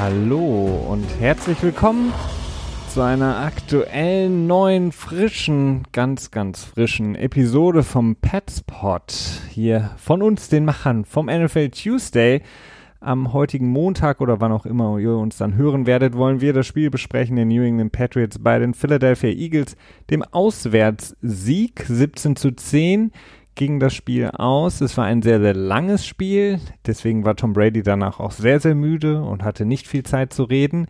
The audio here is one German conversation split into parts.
Hallo und herzlich willkommen zu einer aktuellen, neuen, frischen, ganz, ganz frischen Episode vom Petspot. Hier von uns, den Machern vom NFL Tuesday. Am heutigen Montag oder wann auch immer ihr uns dann hören werdet, wollen wir das Spiel besprechen der New England Patriots bei den Philadelphia Eagles, dem Auswärtssieg 17 zu 10 ging das Spiel aus. Es war ein sehr, sehr langes Spiel. Deswegen war Tom Brady danach auch sehr, sehr müde und hatte nicht viel Zeit zu reden.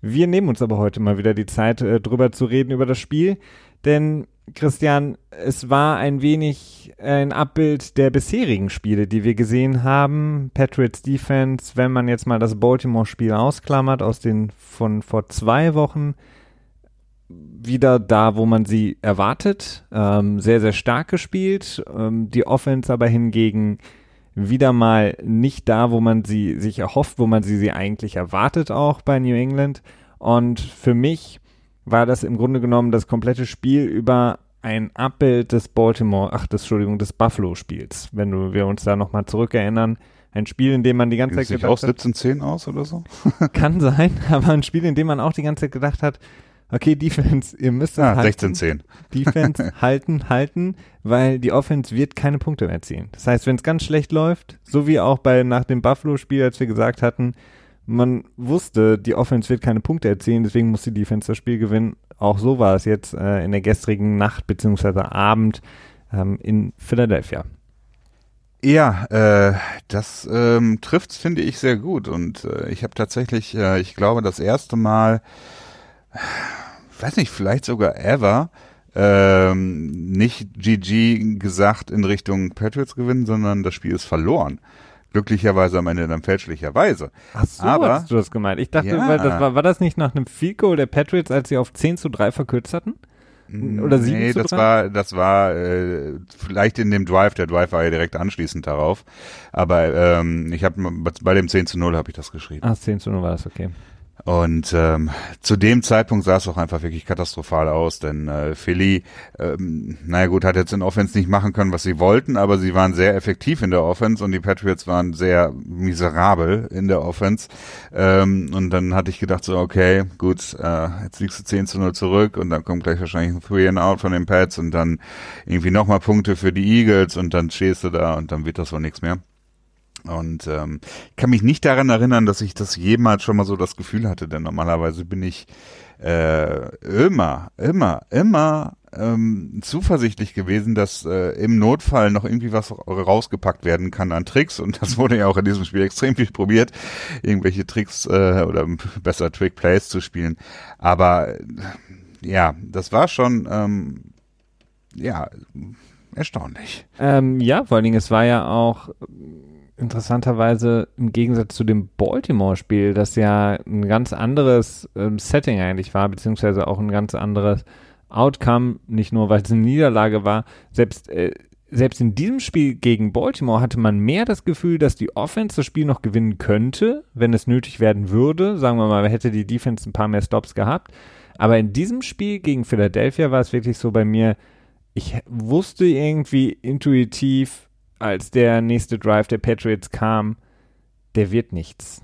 Wir nehmen uns aber heute mal wieder die Zeit, äh, drüber zu reden, über das Spiel. Denn, Christian, es war ein wenig ein Abbild der bisherigen Spiele, die wir gesehen haben. Patriots Defense, wenn man jetzt mal das Baltimore-Spiel ausklammert, aus den von vor zwei Wochen, wieder da, wo man sie erwartet. Ähm, sehr, sehr stark gespielt. Ähm, die Offense aber hingegen wieder mal nicht da, wo man sie sich erhofft, wo man sie, sie eigentlich erwartet auch bei New England. Und für mich war das im Grunde genommen das komplette Spiel über ein Abbild des Baltimore, ach, des, Entschuldigung, des Buffalo-Spiels. Wenn du, wir uns da nochmal zurückerinnern. Ein Spiel, in dem man die ganze Zeit gedacht auch 17-10 aus oder so? Kann sein, aber ein Spiel, in dem man auch die ganze Zeit gedacht hat, okay, Defense, ihr müsst ah, halten. 16-10. Defense halten, halten, weil die Offense wird keine Punkte mehr erzielen. Das heißt, wenn es ganz schlecht läuft, so wie auch bei nach dem Buffalo-Spiel, als wir gesagt hatten, man wusste, die Offense wird keine Punkte erzielen, deswegen muss die Defense das Spiel gewinnen. Auch so war es jetzt äh, in der gestrigen Nacht beziehungsweise Abend ähm, in Philadelphia. Ja, äh, das ähm, trifft finde ich sehr gut und äh, ich habe tatsächlich, äh, ich glaube, das erste Mal weiß nicht, vielleicht sogar ever, ähm, nicht GG gesagt in Richtung Patriots gewinnen, sondern das Spiel ist verloren. Glücklicherweise am Ende dann fälschlicherweise. Ach so, Aber, hast du das gemeint? Ich dachte, ja. weil das war, war das nicht nach einem Field Goal der Patriots, als sie auf 10 zu 3 verkürzt hatten? Oder 7 nee, zu 3? das war, das war äh, vielleicht in dem Drive, der Drive war ja direkt anschließend darauf. Aber ähm, ich habe bei dem 10 zu 0 habe ich das geschrieben. Ach, 10 zu 0 war das, okay. Und ähm, zu dem Zeitpunkt sah es auch einfach wirklich katastrophal aus, denn äh, Philly, ähm, naja gut, hat jetzt in Offense nicht machen können, was sie wollten, aber sie waren sehr effektiv in der Offense und die Patriots waren sehr miserabel in der Offense. Ähm, und dann hatte ich gedacht so, okay, gut, äh, jetzt liegst du 10 zu 0 zurück und dann kommt gleich wahrscheinlich ein Three and Out von den Pats und dann irgendwie nochmal Punkte für die Eagles und dann stehst du da und dann wird das wohl nichts mehr. Und ähm, kann mich nicht daran erinnern, dass ich das jemals schon mal so das Gefühl hatte, denn normalerweise bin ich äh, immer, immer, immer ähm, zuversichtlich gewesen, dass äh, im Notfall noch irgendwie was rausgepackt werden kann an Tricks und das wurde ja auch in diesem Spiel extrem viel probiert, irgendwelche Tricks äh, oder besser Trick Plays zu spielen. Aber äh, ja, das war schon ähm, ja erstaunlich. Ähm, ja, vor allen Dingen, es war ja auch interessanterweise im Gegensatz zu dem Baltimore-Spiel, das ja ein ganz anderes ähm, Setting eigentlich war, beziehungsweise auch ein ganz anderes Outcome, nicht nur weil es eine Niederlage war, selbst, äh, selbst in diesem Spiel gegen Baltimore hatte man mehr das Gefühl, dass die Offense das Spiel noch gewinnen könnte, wenn es nötig werden würde. Sagen wir mal, hätte die Defense ein paar mehr Stops gehabt. Aber in diesem Spiel gegen Philadelphia war es wirklich so bei mir, ich wusste irgendwie intuitiv, als der nächste Drive der Patriots kam, der wird nichts.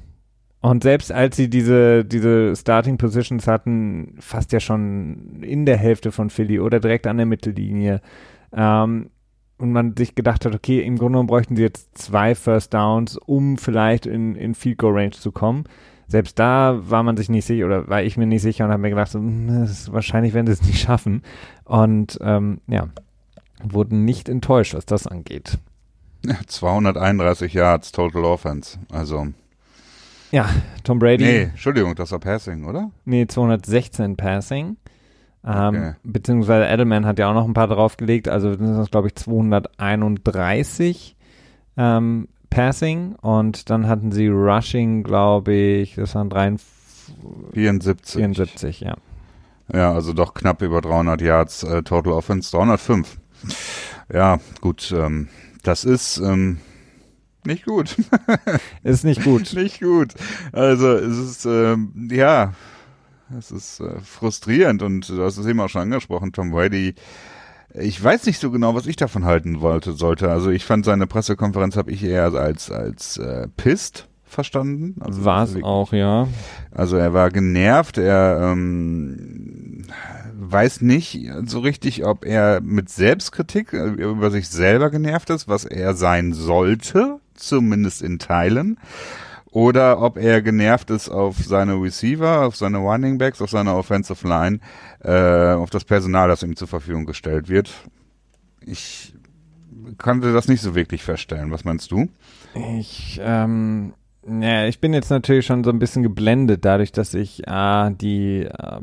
Und selbst als sie diese, diese Starting Positions hatten, fast ja schon in der Hälfte von Philly oder direkt an der Mittellinie, ähm, und man sich gedacht hat, okay, im Grunde genommen bräuchten sie jetzt zwei First Downs, um vielleicht in, in Field Goal Range zu kommen. Selbst da war man sich nicht sicher oder war ich mir nicht sicher und habe mir gedacht, so, hm, wahrscheinlich werden sie es nicht schaffen. Und ähm, ja, wurden nicht enttäuscht, was das angeht. 231 Yards Total Offense. Also. Ja, Tom Brady. Nee, Entschuldigung, das war Passing, oder? Nee, 216 Passing. Ähm, okay. Beziehungsweise Edelman hat ja auch noch ein paar draufgelegt. Also das ist, glaube ich, 231 ähm, Passing. Und dann hatten sie Rushing, glaube ich, das waren 73. 74. 74, ja. Ja, also doch knapp über 300 Yards äh, Total Offense. 305. Ja, gut. Ähm, das ist ähm, nicht gut. ist nicht gut. nicht gut. Also es ist ähm, ja, es ist äh, frustrierend und du hast es eben auch schon angesprochen, Tom Brady. Ich weiß nicht so genau, was ich davon halten wollte, sollte. Also ich fand seine Pressekonferenz habe ich eher als als äh, pisst verstanden. Also war es auch, ja. Also er war genervt, er ähm, weiß nicht so richtig, ob er mit Selbstkritik äh, über sich selber genervt ist, was er sein sollte, zumindest in Teilen oder ob er genervt ist auf seine Receiver, auf seine Running Backs, auf seine Offensive Line, äh, auf das Personal, das ihm zur Verfügung gestellt wird. Ich konnte das nicht so wirklich feststellen. Was meinst du? Ich, ähm, ja, ich bin jetzt natürlich schon so ein bisschen geblendet, dadurch, dass ich äh, die äh,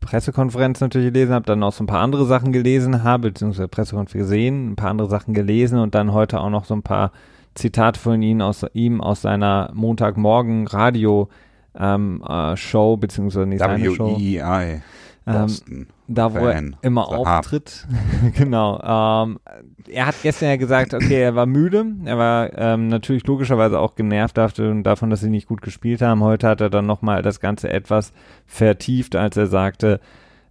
Pressekonferenz natürlich gelesen habe, dann auch so ein paar andere Sachen gelesen habe, beziehungsweise Pressekonferenz gesehen, ein paar andere Sachen gelesen und dann heute auch noch so ein paar Zitat von ihm aus, ihm aus seiner Montagmorgen Radio ähm, äh, Show, beziehungsweise nicht seine Show. WEI. Ähm, da, wo Fan. er immer auftritt. genau. Ähm, er hat gestern ja gesagt, okay, er war müde. Er war ähm, natürlich logischerweise auch genervt davon, dass sie nicht gut gespielt haben. Heute hat er dann nochmal das Ganze etwas vertieft, als er sagte,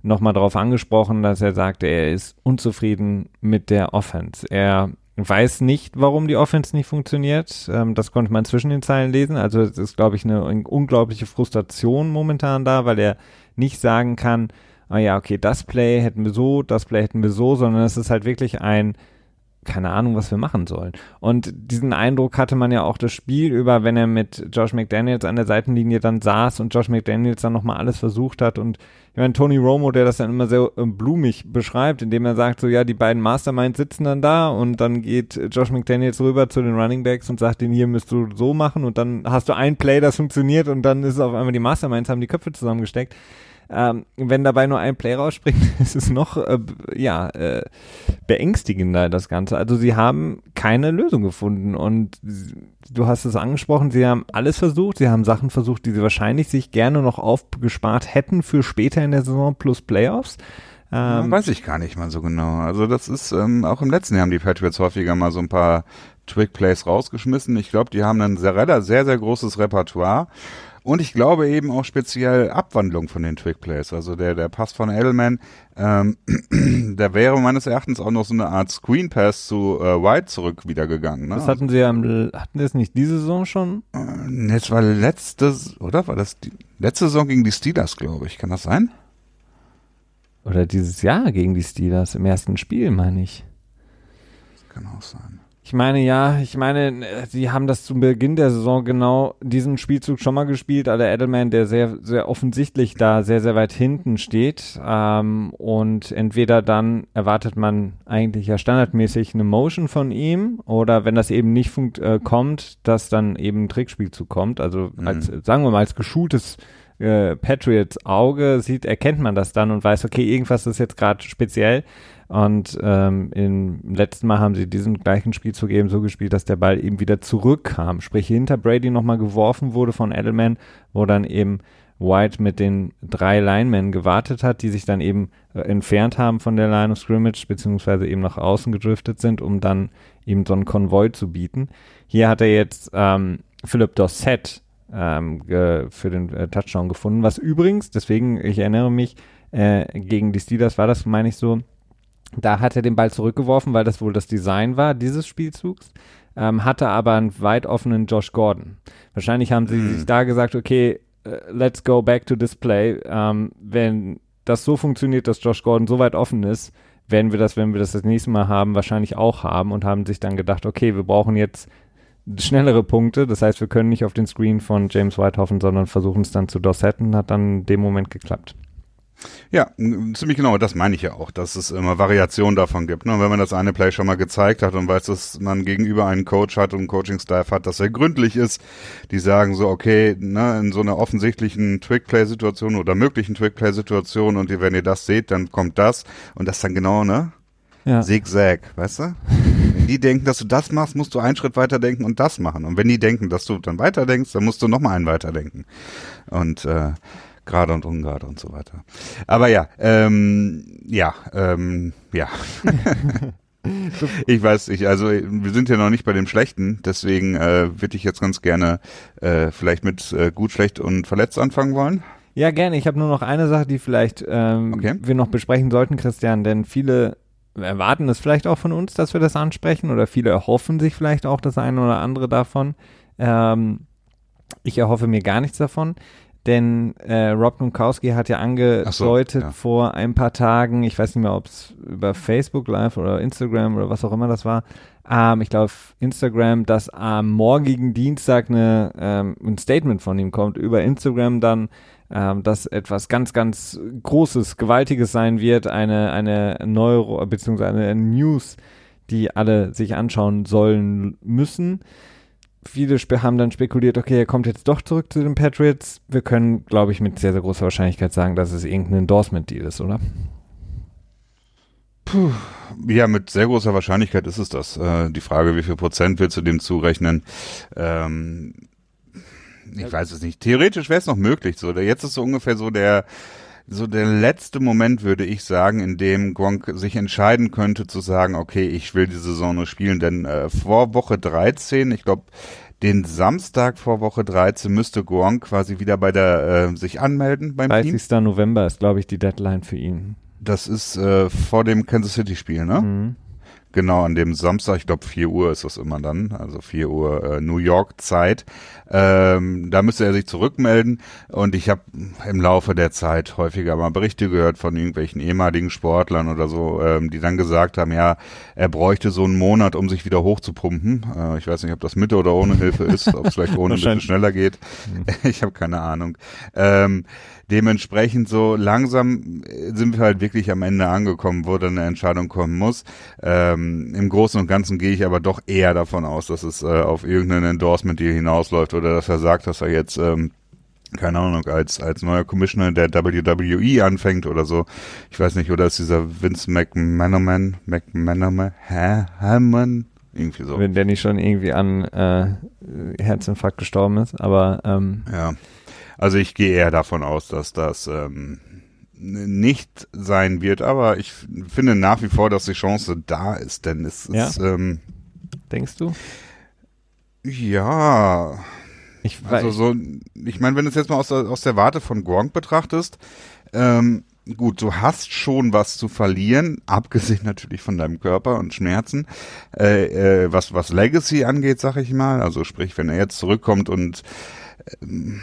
nochmal darauf angesprochen, dass er sagte, er ist unzufrieden mit der Offense. Er weiß nicht, warum die Offense nicht funktioniert. Ähm, das konnte man zwischen den Zeilen lesen. Also es ist, glaube ich, eine, unglaubliche Frustration momentan da, weil er nicht sagen kann, ah ja, okay, das Play hätten wir so, das Play hätten wir so, sondern es ist halt wirklich ein, keine Ahnung, was wir machen sollen. Und diesen Eindruck hatte man ja auch das Spiel über, wenn er mit Josh McDaniels an der Seitenlinie dann saß und Josh McDaniels dann nochmal alles versucht hat und ich meine, Tony Romo, der das dann immer sehr äh, blumig beschreibt, indem er sagt, so ja, die beiden Masterminds sitzen dann da und dann geht Josh McDaniels rüber zu den Running Backs und sagt, den hier müsst du so machen und dann hast du ein Play, das funktioniert und dann ist es auf einmal die Masterminds haben die Köpfe zusammengesteckt. Ähm, wenn dabei nur ein Play rausspringt, ist es noch äh, ja äh, beängstigender das Ganze. Also sie haben keine Lösung gefunden und du hast es angesprochen, sie haben alles versucht, sie haben Sachen versucht, die sie wahrscheinlich sich gerne noch aufgespart hätten für später in der Saison plus Playoffs. Ähm, weiß ich gar nicht mal so genau. Also das ist ähm, auch im letzten Jahr haben die Patriots häufiger mal so ein paar Trick Plays rausgeschmissen. Ich glaube, die haben ein sehr, sehr, sehr großes Repertoire. Und ich glaube eben auch speziell Abwandlung von den Twig Plays. Also der, der Pass von Edelman, ähm, der wäre meines Erachtens auch noch so eine Art Screen Pass zu äh, White zurück wieder gegangen. Ne? Das hatten sie ja, hatten es nicht diese Saison schon? Äh, jetzt war letztes, oder? War das die letzte Saison gegen die Steelers, glaube ich. Kann das sein? Oder dieses Jahr gegen die Steelers im ersten Spiel, meine ich. Das kann auch sein. Ich meine, ja, ich meine, sie haben das zu Beginn der Saison genau diesen Spielzug schon mal gespielt, aller Edelman, der sehr, sehr offensichtlich da sehr, sehr weit hinten steht. Ähm, und entweder dann erwartet man eigentlich ja standardmäßig eine Motion von ihm oder wenn das eben nicht funkt, äh, kommt, dass dann eben ein Trickspielzug kommt. Also mhm. als, sagen wir mal, als geschultes äh, Patriots Auge sieht, erkennt man das dann und weiß, okay, irgendwas ist jetzt gerade speziell. Und ähm, im letzten Mal haben sie diesen gleichen Spielzug eben so gespielt, dass der Ball eben wieder zurückkam. Sprich, hinter Brady nochmal geworfen wurde von Edelman, wo dann eben White mit den drei Linemen gewartet hat, die sich dann eben äh, entfernt haben von der Line of Scrimmage, beziehungsweise eben nach außen gedriftet sind, um dann eben so einen Konvoi zu bieten. Hier hat er jetzt ähm, Philip Dossett ähm, für den äh, Touchdown gefunden, was übrigens, deswegen, ich erinnere mich, äh, gegen die Steelers war das, meine ich so, da hat er den Ball zurückgeworfen, weil das wohl das Design war dieses Spielzugs, ähm, hatte aber einen weit offenen Josh Gordon. Wahrscheinlich haben sie mhm. sich da gesagt, okay, uh, let's go back to display. Ähm, wenn das so funktioniert, dass Josh Gordon so weit offen ist, werden wir das, wenn wir das das nächste Mal haben, wahrscheinlich auch haben und haben sich dann gedacht, okay, wir brauchen jetzt schnellere Punkte. Das heißt, wir können nicht auf den Screen von James White hoffen, sondern versuchen es dann zu Dorsetten. Hat dann in dem Moment geklappt. Ja, ziemlich genau, das meine ich ja auch, dass es immer Variationen davon gibt. Ne? wenn man das eine Play schon mal gezeigt hat und weiß, dass man gegenüber einen Coach hat und einen Coaching-Staff hat, dass er gründlich ist, die sagen so, okay, ne, in so einer offensichtlichen Trick-Play-Situation oder möglichen Trick-Play-Situation und wenn ihr das seht, dann kommt das und das dann genau, ne? Ja. Zigzag, weißt du? wenn die denken, dass du das machst, musst du einen Schritt weiter denken und das machen. Und wenn die denken, dass du dann weiter denkst, dann musst du nochmal einen weiter denken. Und äh, gerade und ungerade und so weiter. Aber ja, ähm, ja, ähm, ja. ich weiß nicht, also wir sind ja noch nicht bei dem Schlechten, deswegen äh, würde ich jetzt ganz gerne äh, vielleicht mit äh, gut, schlecht und verletzt anfangen wollen. Ja, gerne. Ich habe nur noch eine Sache, die vielleicht ähm, okay. wir noch besprechen sollten, Christian, denn viele erwarten es vielleicht auch von uns, dass wir das ansprechen oder viele erhoffen sich vielleicht auch das eine oder andere davon. Ähm, Ich erhoffe mir gar nichts davon. Denn äh, Rob Gronkowski hat ja angedeutet so, ja. vor ein paar Tagen, ich weiß nicht mehr, ob es über Facebook Live oder Instagram oder was auch immer das war, ähm, ich glaube Instagram, dass am morgigen Dienstag eine, ähm, ein Statement von ihm kommt über Instagram dann, ähm, dass etwas ganz, ganz Großes, Gewaltiges sein wird, eine, eine Neuro, beziehungsweise eine News, die alle sich anschauen sollen müssen viele haben dann spekuliert, okay, er kommt jetzt doch zurück zu den Patriots. Wir können, glaube ich, mit sehr, sehr großer Wahrscheinlichkeit sagen, dass es irgendein Endorsement-Deal ist, oder? Puh. Ja, mit sehr großer Wahrscheinlichkeit ist es das. Äh, die Frage, wie viel Prozent wir zu dem zurechnen, ähm, ich weiß es nicht. Theoretisch wäre es noch möglich. So, jetzt ist so ungefähr so der so der letzte Moment, würde ich sagen, in dem Gronk sich entscheiden könnte zu sagen, okay, ich will die Saison nur spielen, denn äh, vor Woche 13, ich glaube, den Samstag vor Woche 13 müsste Gronk quasi wieder bei der äh, sich anmelden beim 30. Team. November ist, glaube ich, die Deadline für ihn. Das ist äh, vor dem Kansas City Spiel, ne? Mhm. Genau, an dem Samstag, ich glaube 4 Uhr ist das immer dann, also 4 Uhr äh, New York Zeit. Ähm, da müsste er sich zurückmelden und ich habe im Laufe der Zeit häufiger mal Berichte gehört von irgendwelchen ehemaligen Sportlern oder so, ähm, die dann gesagt haben, ja, er bräuchte so einen Monat, um sich wieder hochzupumpen. Äh, ich weiß nicht, ob das mit oder ohne Hilfe ist, ob es vielleicht ohne ein bisschen schneller geht. Mhm. Ich habe keine Ahnung. Ähm, dementsprechend so langsam sind wir halt wirklich am Ende angekommen, wo dann eine Entscheidung kommen muss. Ähm, Im Großen und Ganzen gehe ich aber doch eher davon aus, dass es äh, auf irgendein Endorsement hier hinausläuft oder dass er sagt, dass er jetzt ähm, keine Ahnung, als, als neuer Commissioner der WWE anfängt oder so. Ich weiß nicht, oder ist dieser Vince McManaman, McManaman, hä, Hammond? Irgendwie so. Wenn der nicht schon irgendwie an äh, Herzinfarkt gestorben ist, aber ähm, ja. Also ich gehe eher davon aus, dass das ähm, nicht sein wird, aber ich finde nach wie vor, dass die Chance da ist, denn es ja? ist. Ähm, Denkst du? Ja. Ich weiß. Also so, ich meine, wenn du es jetzt mal aus der, aus der Warte von Gronk betrachtest, ähm, gut, du hast schon was zu verlieren, abgesehen natürlich von deinem Körper und Schmerzen, äh, äh, was, was Legacy angeht, sag ich mal. Also sprich, wenn er jetzt zurückkommt und ähm,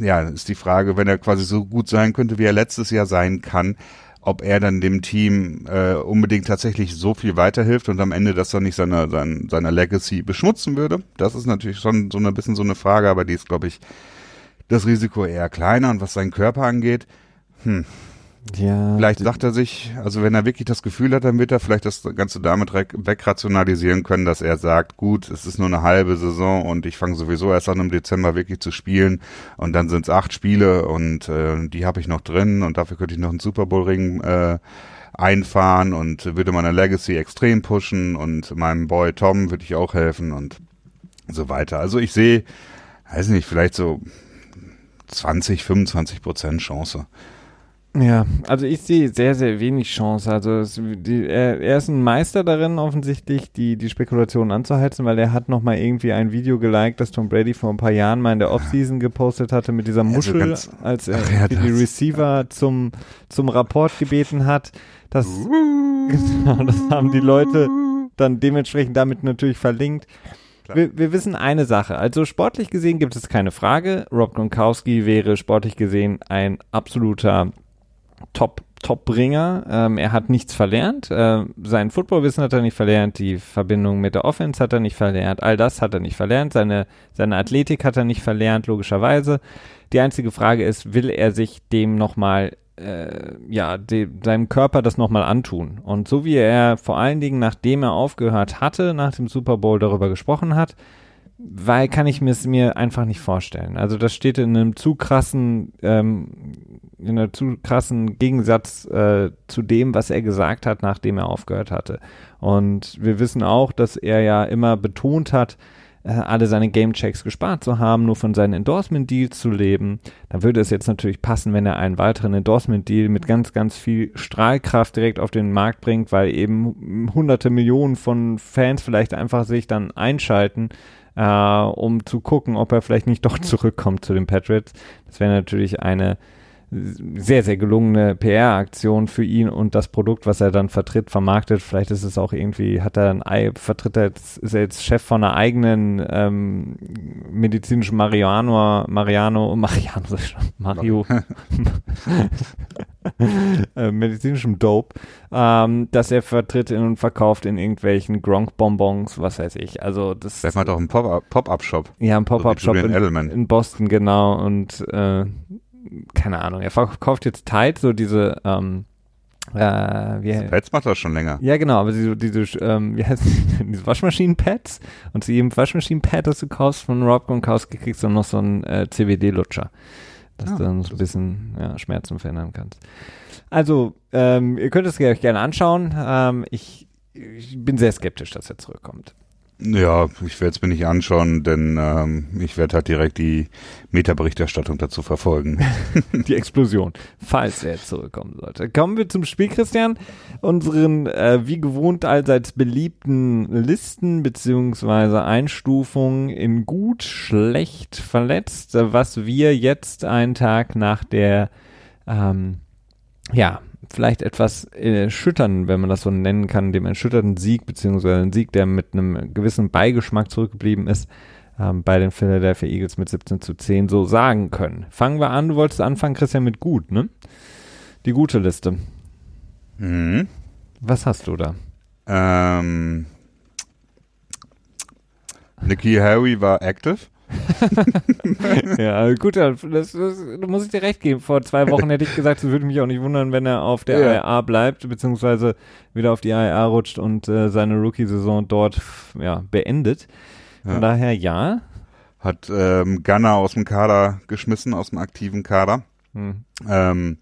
ja, ist die Frage, wenn er quasi so gut sein könnte, wie er letztes Jahr sein kann, ob er dann dem Team äh, unbedingt tatsächlich so viel weiterhilft und am Ende das dann nicht seiner seine, seine Legacy beschmutzen würde. Das ist natürlich schon so ein bisschen so eine Frage, aber die ist, glaube ich, das Risiko eher kleiner. Und was seinen Körper angeht, hm, ja. Vielleicht sagt er sich, also wenn er wirklich das Gefühl hat, dann wird er vielleicht das Ganze damit wegrationalisieren können, dass er sagt, gut, es ist nur eine halbe Saison und ich fange sowieso erst an im Dezember wirklich zu spielen und dann sind es acht Spiele und äh, die habe ich noch drin und dafür könnte ich noch einen Super Bowl Ring äh, einfahren und würde meine Legacy extrem pushen und meinem Boy Tom würde ich auch helfen und so weiter. Also ich sehe, weiß nicht, vielleicht so 20, 25 Prozent Chance. Ja, also ich sehe sehr, sehr wenig Chance. Also es, die, er, er, ist ein Meister darin, offensichtlich die, die Spekulationen anzuheizen, weil er hat nochmal irgendwie ein Video geliked, das Tom Brady vor ein paar Jahren mal in der Offseason gepostet hatte mit dieser Muschel, also ganz, als er ja, die Receiver zum, zum Rapport gebeten hat. Das, genau, das haben die Leute dann dementsprechend damit natürlich verlinkt. Wir, wir, wissen eine Sache. Also sportlich gesehen gibt es keine Frage. Rob Gronkowski wäre sportlich gesehen ein absoluter Top Top-Bringer. Ähm, er hat nichts verlernt. Äh, sein Footballwissen hat er nicht verlernt. Die Verbindung mit der Offense hat er nicht verlernt. All das hat er nicht verlernt. Seine, seine Athletik hat er nicht verlernt, logischerweise. Die einzige Frage ist, will er sich dem nochmal, äh, ja, de, seinem Körper das nochmal antun? Und so wie er vor allen Dingen, nachdem er aufgehört hatte, nach dem Super Bowl darüber gesprochen hat, weil kann ich mir es mir einfach nicht vorstellen. Also das steht in einem zu krassen, ähm, in einem zu krassen Gegensatz äh, zu dem, was er gesagt hat, nachdem er aufgehört hatte. Und wir wissen auch, dass er ja immer betont hat, äh, alle seine Gamechecks gespart zu haben, nur von seinen Endorsement-Deals zu leben. Da würde es jetzt natürlich passen, wenn er einen weiteren Endorsement-Deal mit ganz, ganz viel Strahlkraft direkt auf den Markt bringt, weil eben hunderte Millionen von Fans vielleicht einfach sich dann einschalten äh, um zu gucken, ob er vielleicht nicht doch zurückkommt zu den Patriots. Das wäre natürlich eine sehr, sehr gelungene PR-Aktion für ihn und das Produkt, was er dann vertritt, vermarktet. Vielleicht ist es auch irgendwie, hat er ein, vertritt er jetzt, ist er jetzt Chef von einer eigenen ähm, medizinischen Mariano, Mariano, Mariano, Mario, äh, medizinischem Dope, ähm, dass er vertritt und verkauft in irgendwelchen Gronk-Bonbons, was weiß ich. Also das. Vielleicht mal doch einen Pop-Up-Shop. Ja, ein Pop-Up-Shop so in, in, Boston, genau. Und äh, keine Ahnung, er verkauft jetzt Tide, so diese ähm, äh, wie, Pads macht das schon länger. Ja, genau, aber diese, diese ähm, wie heißt diese Waschmaschinen-Pads und zu jedem Waschmaschinen-Pad, das du kaufst von Rob Gronkowski, kriegst du noch so einen äh, CBD-Lutscher dass ah, du dann so ein bisschen ja, Schmerzen verändern kannst. Also, ähm, ihr könnt es euch gerne anschauen. Ähm, ich, ich bin sehr skeptisch, dass er zurückkommt. Ja, ich werde es mir nicht anschauen, denn ähm, ich werde halt direkt die Metaberichterstattung dazu verfolgen. die Explosion, falls er zurückkommen sollte. Kommen wir zum Spiel, Christian. Unseren, äh, wie gewohnt, allseits beliebten Listen beziehungsweise Einstufungen in gut, schlecht, verletzt, was wir jetzt einen Tag nach der ähm, ja, vielleicht etwas erschüttern, wenn man das so nennen kann, dem erschütterten Sieg, beziehungsweise ein Sieg, der mit einem gewissen Beigeschmack zurückgeblieben ist, ähm, bei den Philadelphia Eagles mit 17 zu 10 so sagen können. Fangen wir an, du wolltest anfangen, Christian, mit gut, ne? Die gute Liste. Mhm. Was hast du da? Ähm, Nicky Harry war active. ja, gut, das, das, das, muss ich dir recht geben. Vor zwei Wochen hätte ich gesagt, es würde mich auch nicht wundern, wenn er auf der ja. IAA bleibt, beziehungsweise wieder auf die IAA rutscht und äh, seine Rookie-Saison dort ja, beendet. Von ja. daher ja. Hat ähm, Gunner aus dem Kader geschmissen, aus dem aktiven Kader. Hm. Ähm,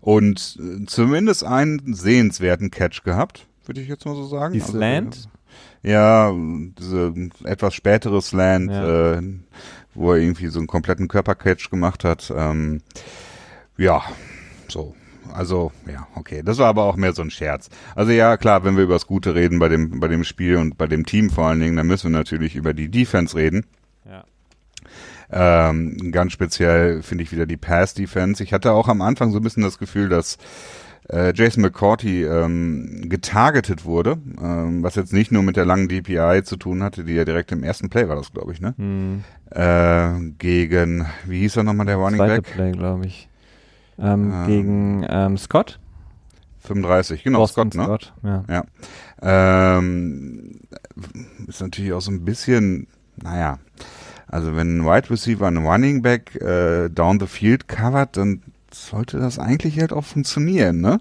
und äh, zumindest einen sehenswerten Catch gehabt, würde ich jetzt mal so sagen. Die Slant? Also, ja, diese etwas spätere Slant, ja. äh, wo er irgendwie so einen kompletten Körpercatch gemacht hat. Ähm, ja, so. Also, ja, okay. Das war aber auch mehr so ein Scherz. Also ja, klar, wenn wir über das Gute reden bei dem, bei dem Spiel und bei dem Team vor allen Dingen, dann müssen wir natürlich über die Defense reden. Ja. Ähm, ganz speziell finde ich wieder die Pass-Defense. Ich hatte auch am Anfang so ein bisschen das Gefühl, dass äh, Jason McCourty ähm, getargetet wurde, ähm, was jetzt nicht nur mit der langen DPI zu tun hatte, die ja direkt im ersten Play war das, glaube ich, ne? Hm. Äh, gegen, wie hieß er nochmal, der Running Zweite Back? Play, glaube ich. Ähm, ähm, gegen ähm, Scott? 35, genau, Boston Scott, ne? Scott, ja. ja. Ähm, ist natürlich auch so ein bisschen, naja, also wenn ein Wide Receiver ein Running Back äh, down the field covert, dann sollte das eigentlich halt auch funktionieren, ne?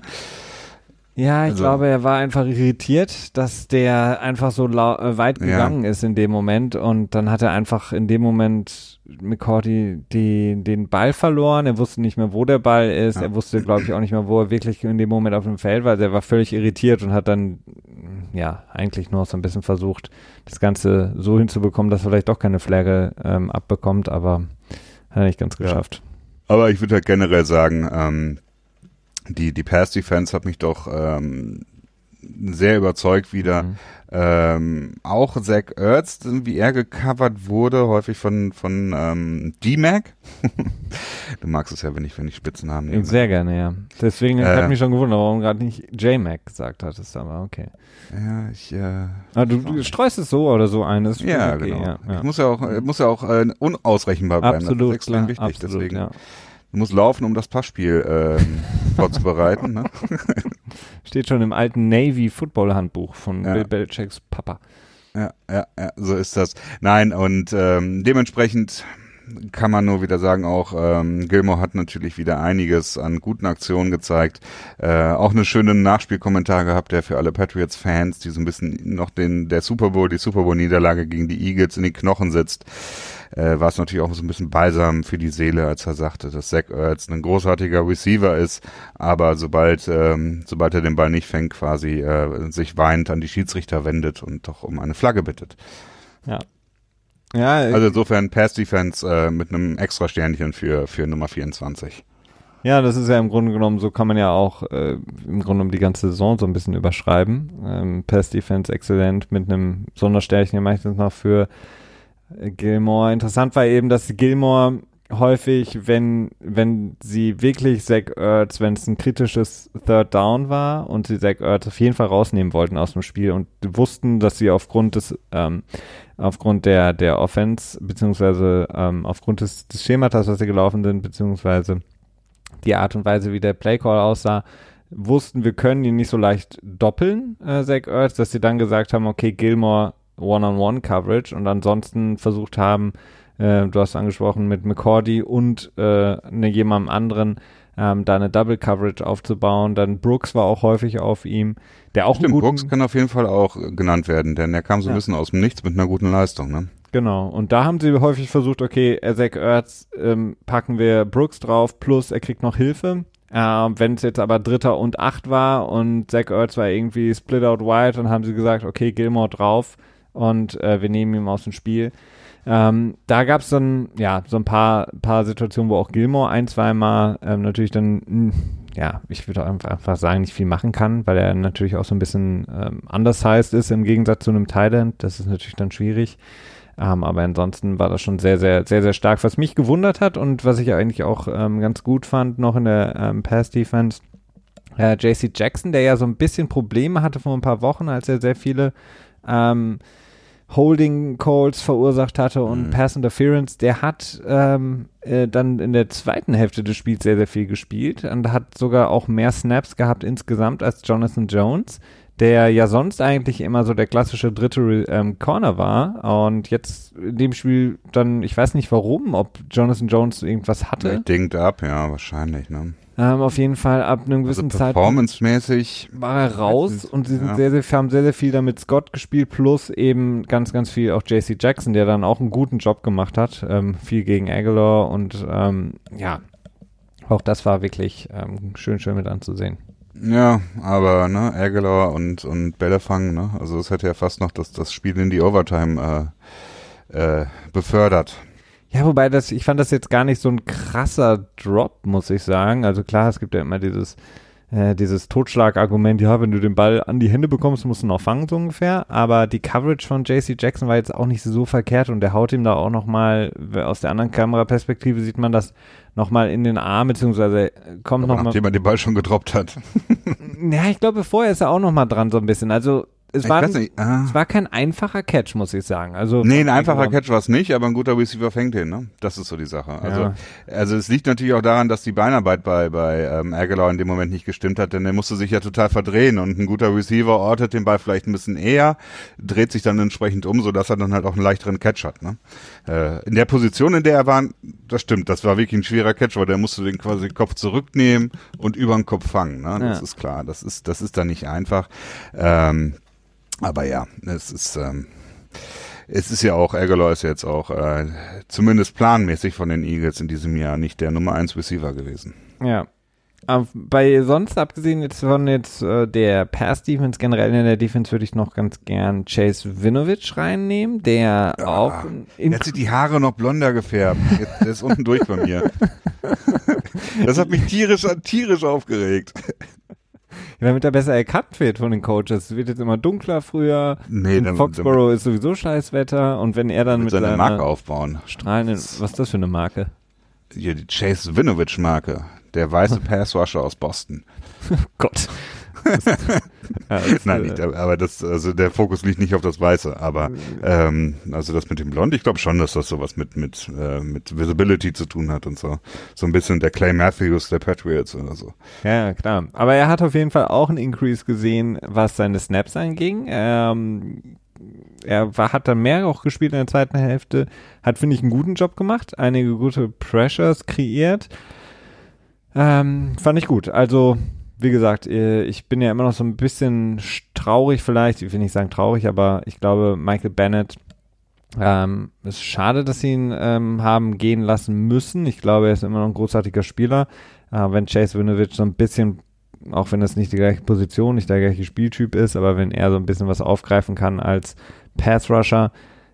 Ja, ich also, glaube, er war einfach irritiert, dass der einfach so äh, weit gegangen ja. ist in dem Moment und dann hat er einfach in dem Moment McCourty die, den Ball verloren. Er wusste nicht mehr, wo der Ball ist. Ja. Er wusste, glaube ich, auch nicht mehr, wo er wirklich in dem Moment auf dem Feld war. Also er war völlig irritiert und hat dann, ja, eigentlich nur so ein bisschen versucht, das Ganze so hinzubekommen, dass er vielleicht doch keine Flagge ähm, abbekommt, aber hat er nicht ganz geschafft. Ja. Aber ich würde halt generell sagen, ähm, die, die Pass-Defense hat mich doch ähm, sehr überzeugt wieder. Mhm. Ähm, auch Zach Ertz, wie er gecovert wurde, häufig von, von ähm, D-Mac. du magst es ja, wenn ich, wenn ich Spitzennamen nehme. Sehr gerne, ja. Deswegen äh, hat mich schon gewundert, warum gerade nicht J-Mac gesagt hattest, aber okay. Ja, ich, äh, ah, du, du streust es so oder so ein. Das ja, okay, genau. Ja, ja. Ich muss ja auch, muss ja auch äh, unausrechenbar bleiben. Absolut, das ist extrem klar, wichtig, absolut, deswegen. Ja. Du musst laufen, um das Passspiel ähm, vorzubereiten. Ne? Steht schon im alten Navy Football Handbuch von ja. Bill Belichicks Papa. Ja, ja, ja, so ist das. Nein, und ähm, dementsprechend kann man nur wieder sagen, auch ähm, Gilmore hat natürlich wieder einiges an guten Aktionen gezeigt. Äh, auch eine schöne Nachspielkommentar gehabt, der für alle Patriots-Fans, die so ein bisschen noch den der Super Bowl, die Super Bowl-Niederlage gegen die Eagles in die Knochen sitzt, äh, war es natürlich auch so ein bisschen balsam für die Seele, als er sagte, dass Zach Ertz ein großartiger Receiver ist, aber sobald ähm, sobald er den Ball nicht fängt, quasi äh, sich weinend an die Schiedsrichter wendet und doch um eine Flagge bittet. Ja, ja, also insofern Pass Defense äh, mit einem extra Sternchen für, für Nummer 24. Ja, das ist ja im Grunde genommen, so kann man ja auch äh, im Grunde genommen die ganze Saison so ein bisschen überschreiben. Ähm, Pass Defense exzellent mit einem Sondersternchen meistens noch für äh, Gilmore. Interessant war eben, dass Gilmore häufig, wenn, wenn sie wirklich Zach Ertz, wenn es ein kritisches Third Down war und sie Zach Ertz auf jeden Fall rausnehmen wollten aus dem Spiel und wussten, dass sie aufgrund des, ähm, aufgrund der, der Offense, beziehungsweise ähm, aufgrund des, des Schematas, was sie gelaufen sind, beziehungsweise die Art und Weise, wie der Playcall aussah, wussten, wir können ihn nicht so leicht doppeln, äh, Zach Ertz, dass sie dann gesagt haben, okay, Gilmore One-on-One-Coverage und ansonsten versucht haben, äh, du hast angesprochen, mit McCordy und äh, ne, jemandem anderen ähm, da eine Double Coverage aufzubauen. Dann Brooks war auch häufig auf ihm, der auch Stimmt, Brooks kann auf jeden Fall auch genannt werden, denn er kam so ja. ein bisschen aus dem Nichts mit einer guten Leistung, ne? Genau, und da haben sie häufig versucht, okay, Zach Ertz ähm, packen wir Brooks drauf, plus er kriegt noch Hilfe. Äh, Wenn es jetzt aber Dritter und Acht war und Zach Ertz war irgendwie split out wide, dann haben sie gesagt, okay, Gilmore drauf und äh, wir nehmen ihn aus dem Spiel. Ähm, da gab es dann ja so ein paar, paar Situationen, wo auch Gilmore ein, zweimal ähm, natürlich dann, mh, hm, ja, ich würde einfach, sagen, nicht viel machen kann, weil er natürlich auch so ein bisschen ähm, undersized ist im Gegensatz zu einem Thailand. Das ist natürlich dann schwierig. Ähm, aber ansonsten war das schon sehr, sehr, sehr, sehr stark. Was mich gewundert hat und was ich eigentlich auch ähm, ganz gut fand, noch in der ähm, Pass-Defense, äh, JC Jackson, der ja so ein bisschen Probleme hatte vor ein paar Wochen, als er sehr viele ähm, Holding Calls verursacht hatte und mhm. Pass Interference, der hat ähm, äh, dann in der zweiten Hälfte des Spiels sehr, sehr viel gespielt und hat sogar auch mehr Snaps gehabt insgesamt als Jonathan Jones, der ja sonst eigentlich immer so der klassische dritte ähm, Corner war und jetzt in dem Spiel dann, ich weiß nicht warum, ob Jonathan Jones irgendwas hatte. Dingt ab, ja, wahrscheinlich, ne? Ähm, auf jeden Fall ab einem gewissen also Zeitpunkt performancemäßig war er raus und sie sind ja. sehr, sehr, haben sehr, sehr viel damit Scott gespielt, plus eben ganz, ganz viel auch JC Jackson, der dann auch einen guten Job gemacht hat, ähm, viel gegen Aguilar und ähm, ja, auch das war wirklich ähm, schön, schön mit anzusehen. Ja, aber ne, Aguilar und, und Bellefang, ne, also es hätte ja fast noch das, das Spiel in die Overtime äh, äh, befördert. Ja, wobei das, ich fand das jetzt gar nicht so ein krasser Drop, muss ich sagen. Also klar, es gibt ja immer dieses, äh, dieses Totschlagargument, ja, wenn du den Ball an die Hände bekommst, musst du noch fangen, so ungefähr. Aber die Coverage von JC Jackson war jetzt auch nicht so verkehrt und der haut ihm da auch nochmal, aus der anderen Kameraperspektive sieht man das nochmal in den Arm, beziehungsweise kommt nochmal. Nachdem er den Ball schon gedroppt hat. ja, ich glaube, vorher ist er auch nochmal dran so ein bisschen. Also es, war, ein, ah. es war kein einfacher Catch, muss ich sagen. Also nee, ein einfacher Catch war es nicht, aber ein guter Receiver fängt ihn. Ne? Das ist so die Sache. Also, ja. also es liegt natürlich auch daran, dass die Beinarbeit bei bei ähm, Aguilar in dem Moment nicht gestimmt hat, denn er musste sich ja total verdrehen und ein guter Receiver ortet den Ball vielleicht ein bisschen eher, dreht sich dann entsprechend um, so dass er dann halt auch einen leichteren Catch hat. Ne? Äh, in der Position, in der er war, das stimmt, das war wirklich ein schwerer Catch, weil der musste den quasi Kopf zurücknehmen und über den Kopf fangen. Ne? Das ja. ist klar, das ist das ist dann nicht einfach. Ähm, aber ja, es ist, ähm, es ist ja auch, Aguilar ist jetzt auch äh, zumindest planmäßig von den Eagles in diesem Jahr nicht der Nummer 1 Receiver gewesen. Ja. Aber bei sonst, abgesehen jetzt von jetzt äh, der Pass-Defense, generell in der Defense würde ich noch ganz gern Chase Winovich reinnehmen, der ja, auch. Er hat sich die Haare noch blonder gefärbt. Jetzt, der ist unten durch bei mir. Das hat mich tierisch, tierisch aufgeregt damit er besser erkannt wird von den Coaches. Es wird jetzt immer dunkler früher. Nee, dann, Foxborough dann, ist sowieso Scheißwetter und wenn er dann mit seiner Marke aufbauen. Strahlenden, was ist das für eine Marke? Hier die Chase Winovich Marke, der weiße Passwasher aus Boston. Gott. Nein, nicht, äh, aber das, also der Fokus liegt nicht auf das Weiße, aber ähm, also das mit dem Blond, ich glaube schon, dass das sowas mit mit äh, mit Visibility zu tun hat und so, so ein bisschen der Clay Matthews der Patriots oder so. Ja, klar. Aber er hat auf jeden Fall auch einen Increase gesehen, was seine Snaps anging. Ähm, er war, hat dann mehr auch gespielt in der zweiten Hälfte, hat, finde ich, einen guten Job gemacht, einige gute Pressures kreiert. Ähm, fand ich gut. Also wie gesagt, äh, ich bin ja immer noch so ein bisschen traurig vielleicht, ich will nicht sagen traurig, aber ich glaube, Michael Bennett ähm, ist schade, dass sie ihn ähm, haben gehen lassen müssen. Ich glaube, er ist immer noch ein großartiger Spieler. Äh, wenn Chase Winovich so ein bisschen, auch wenn das nicht die gleiche Position, nicht der gleiche Spieltyp ist, aber wenn er so ein bisschen was aufgreifen kann als Pass Rusher,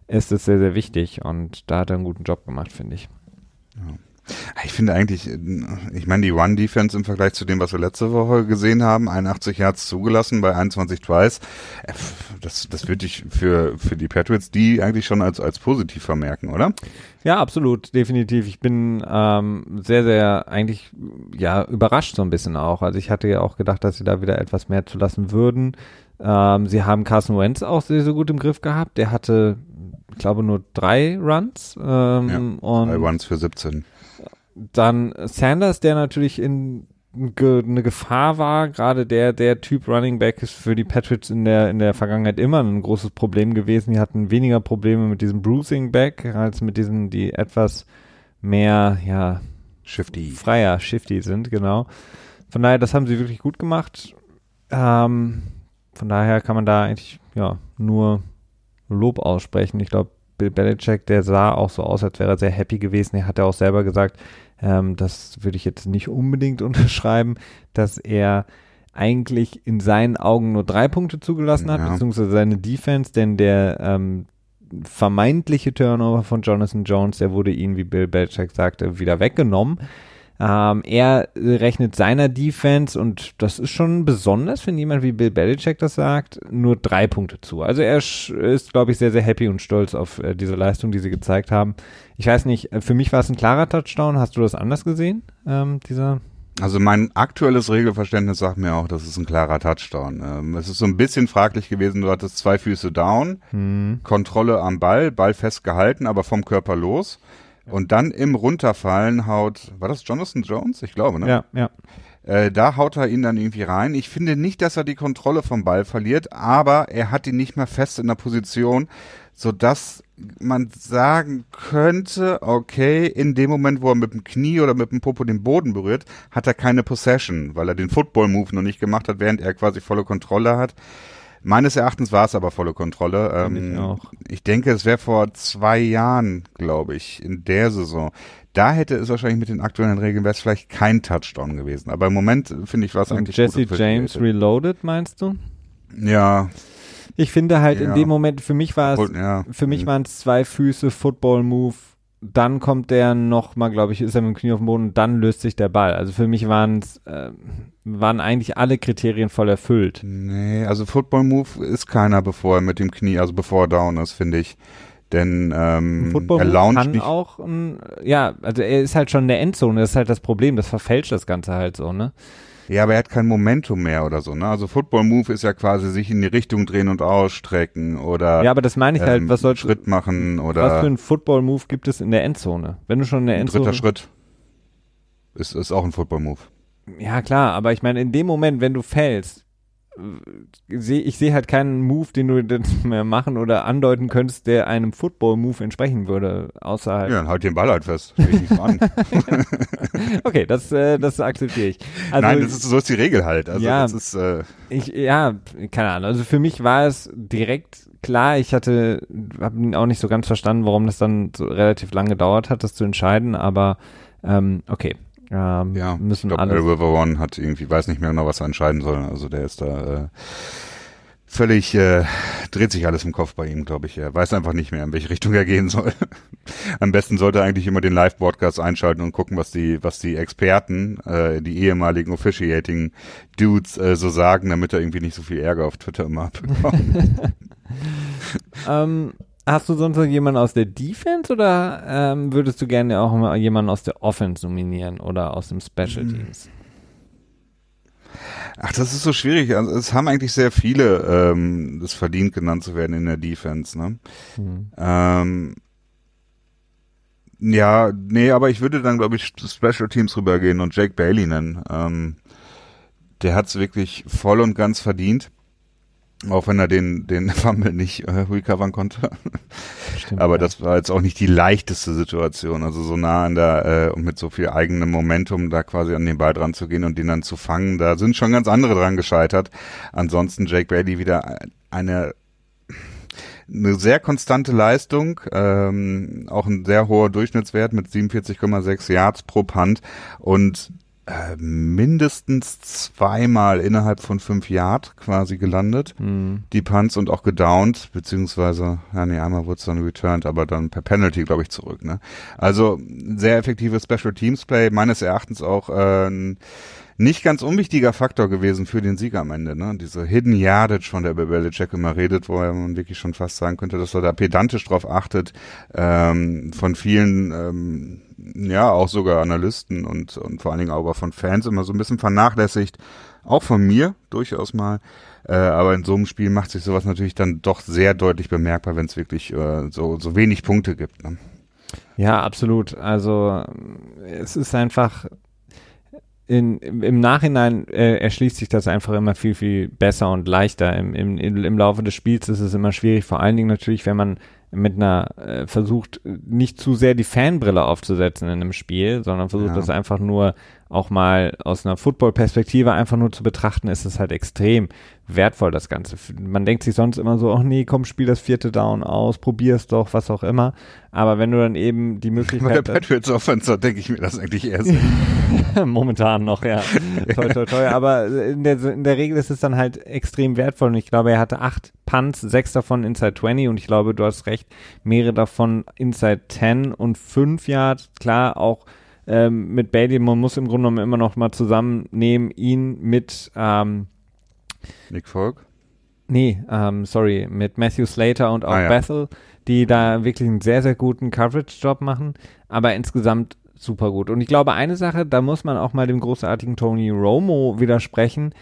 ist es sehr, sehr wichtig. Und da hat er einen guten Job gemacht, finde ich. Ja. Ich finde eigentlich, ich meine, die Run-Defense im Vergleich zu dem, was wir letzte Woche gesehen haben, 81 Yards zugelassen bei 21 Tries, äh, das, das würde ich für, für die Patriots die eigentlich schon als, als positiv vermerken, oder? Ja, absolut, definitiv. Ich bin ähm, sehr, sehr eigentlich ja überrascht so ein bisschen auch. Also ich hatte ja auch gedacht, dass sie da wieder etwas mehr zu lassen würden. Ähm, sie haben Carson Wentz auch sehr, sehr gut im Griff gehabt. Der hatte, ich glaube, nur drei Runs. Ähm, Ja, und Bei Runs für 17. dann Sanders, der natürlich in eine Gefahr war, gerade der der Typ Running Back ist für die Patriots in der in der Vergangenheit immer ein großes Problem gewesen. Die hatten weniger Probleme mit diesem Bruising Back als mit diesen, die etwas mehr ja Shifty. freier, shifty sind, genau. Von daher, das haben sie wirklich gut gemacht. Ähm, von daher kann man da eigentlich ja nur Lob aussprechen. Ich glaube, Bill Belichick, der sah auch so aus, als wäre er sehr happy gewesen. Er hat ja auch selber gesagt, ähm, das würde ich jetzt nicht unbedingt unterschreiben, dass er eigentlich in seinen Augen nur drei Punkte zugelassen hat, Ja. beziehungsweise seine Defense, denn der ähm, vermeintliche Turnover von Jonathan Jones, der wurde ihm, wie Bill Belichick sagte, wieder weggenommen. Ähm, er rechnet seiner Defense, und das ist schon besonders, wenn jemand wie Bill Belichick das sagt, nur drei Punkte zu. Also er ist, glaube ich, sehr, sehr happy und stolz auf äh, diese Leistung, die sie gezeigt haben. Ich weiß nicht, äh, für mich war es ein klarer Touchdown. Hast du das anders gesehen, ähm, dieser? Also mein aktuelles Regelverständnis sagt mir auch, das ist ein klarer Touchdown. Ähm, es ist so ein bisschen fraglich gewesen, du hattest zwei Füße down, Hm, Kontrolle am Ball, Ball festgehalten, aber vom Körper los. Und dann im Runterfallen haut, war das Jonathan Jones? Ich glaube, ne? Ja, ja. Äh, da haut er ihn dann irgendwie rein. Ich finde nicht, dass er die Kontrolle vom Ball verliert, aber er hat ihn nicht mehr fest in der Position, sodass man sagen könnte, okay, in dem Moment, wo er mit dem Knie oder mit dem Popo den Boden berührt, hat er keine Possession, weil er den Football-Move noch nicht gemacht hat, während er quasi volle Kontrolle hat. Meines Erachtens war es aber volle Kontrolle. Finde ich Ähm, auch. ich denke, es wäre vor zwei Jahren, glaube ich, in der Saison. Da hätte es wahrscheinlich mit den aktuellen Regeln wäre es vielleicht kein Touchdown gewesen. Aber im Moment äh, finde ich war es eigentlich Jesse gut James. Reloaded, meinst du? Ja, Ich finde halt in Ja. dem Moment, für mich war es ja. Für mich Mhm. waren es zwei Füße, Football-Move, dann kommt der noch mal, glaube ich, ist er mit dem Knie auf dem Boden dann löst sich der Ball. Also für mich waren es, äh, waren eigentlich alle Kriterien voll erfüllt. Nee, also Football Move ist keiner, bevor er mit dem Knie, also bevor er down ist, finde ich. Denn ähm, er Football-Move launcht kann nicht. auch, ein, ja, also er ist halt schon in der Endzone, das ist halt das Problem, das verfälscht das Ganze halt so, ne? Ja, aber er hat kein Momentum mehr oder so. Ne? Also Football Move ist ja quasi sich in die Richtung drehen und ausstrecken oder Ja, aber das meine ich halt, ähm, was soll, Schritt machen was für oder ein Football-Move gibt es in der Endzone? Wenn du schon in der Endzone dritter Schritt. Ist, ist auch ein Football Move. Ja, klar, aber ich meine, in dem Moment, wenn du fällst, äh, ich sehe halt keinen Move, den du dann mehr machen oder andeuten könntest, der einem Football-Move entsprechen würde, außer halt. Ja, dann halt den Ball halt fest. Okay, das, äh, das akzeptiere ich. Also, Nein, das ist, so ist die Regel halt. Also Ja. das ist, äh, ich, ja, keine Ahnung. Also für mich war es direkt klar, ich hatte, habe auch nicht so ganz verstanden, warum das dann so relativ lang gedauert hat, das zu entscheiden, aber ähm, okay. Ähm, ja, ich müssen glaube, alle. River One hat irgendwie, weiß nicht mehr genau, was er entscheiden soll. Also der ist da äh, völlig, äh, dreht sich alles im Kopf bei ihm, glaube ich. Er weiß einfach nicht mehr, in welche Richtung er gehen soll. Am besten sollte er eigentlich immer den Live-Broadcast einschalten und gucken, was die, was die Experten, äh, die ehemaligen Officiating Dudes äh, so sagen, damit er irgendwie nicht so viel Ärger auf Twitter immer abbekommt. Ähm, hast du sonst noch jemanden aus der Defense oder ähm, würdest du gerne auch mal jemanden aus der Offense nominieren oder aus dem Special Hm. Teams? Ach, das ist so schwierig. Also, es haben eigentlich sehr viele ähm, das verdient, genannt zu werden in der Defense. Ne? Hm. Ähm, ja, nee, aber ich würde dann, glaube ich, Special Teams rübergehen und Jake Bailey nennen. Ähm, der hat's wirklich voll und ganz verdient. Auch wenn er den, den Fumble nicht äh, recovern konnte. Stimmt, Aber ja. das war jetzt auch nicht die leichteste Situation. Also so nah an der, äh, und mit so viel eigenem Momentum da quasi an den Ball dran zu gehen und den dann zu fangen. Da sind schon ganz andere dran gescheitert. Ansonsten Jake Bailey wieder eine eine sehr konstante Leistung, ähm, auch ein sehr hoher Durchschnittswert mit 47,6 Yards pro Punt und äh, mindestens zweimal innerhalb von fünf Yard quasi gelandet. Mhm. Die Punts und auch gedownt, beziehungsweise, ja nee, einmal wurde es dann returned, aber dann per Penalty, glaube ich, zurück. Ne? Also sehr effektives Special Teams Play, meines Erachtens auch äh, ein nicht ganz unwichtiger Faktor gewesen für den Sieg am Ende. Ne? Diese Hidden Yardage, von der Belichick immer redet, wo man wirklich schon fast sagen könnte, dass er da pedantisch drauf achtet, ähm, von vielen, ähm, ja, auch sogar Analysten und, und vor allen Dingen auch von Fans immer so ein bisschen vernachlässigt. Auch von mir durchaus mal. Äh, aber in so einem Spiel macht sich sowas natürlich dann doch sehr deutlich bemerkbar, wenn es wirklich äh, so, so wenig Punkte gibt. Ne? Ja, absolut. Also es ist einfach in, im Nachhinein äh, erschließt sich das einfach immer viel, viel besser und leichter. Im, im, Im Laufe des Spiels ist es immer schwierig, vor allen Dingen natürlich, wenn man mit einer äh, versucht, nicht zu sehr die Fanbrille aufzusetzen in einem Spiel, sondern versucht ja. das einfach nur auch mal aus einer Football-Perspektive einfach nur zu betrachten, ist es halt extrem wertvoll, das Ganze. Man denkt sich sonst immer so, ach nee, komm, spiel das vierte Down aus, probier's doch, was auch immer. Aber wenn du dann eben die Möglichkeit Bei der Patriots Offense denke ich mir das eigentlich erst. Momentan noch, ja. Toll, toll, toll. Aber in der, in der Regel ist es dann halt extrem wertvoll. Und ich glaube, er hatte acht Punts, sechs davon Inside 20 und ich glaube, du hast recht, mehrere davon Inside 10 und fünf Yards. Klar, auch ähm, mit Bailey, man muss im Grunde genommen immer noch mal zusammennehmen, ihn mit ähm, Nick Folk? Nee, ähm, sorry, mit Matthew Slater und auch ah, ja. Bethel, die da wirklich einen sehr, sehr guten Coverage-Job machen, aber insgesamt super gut. Und ich glaube, eine Sache, da muss man auch mal dem großartigen Tony Romo widersprechen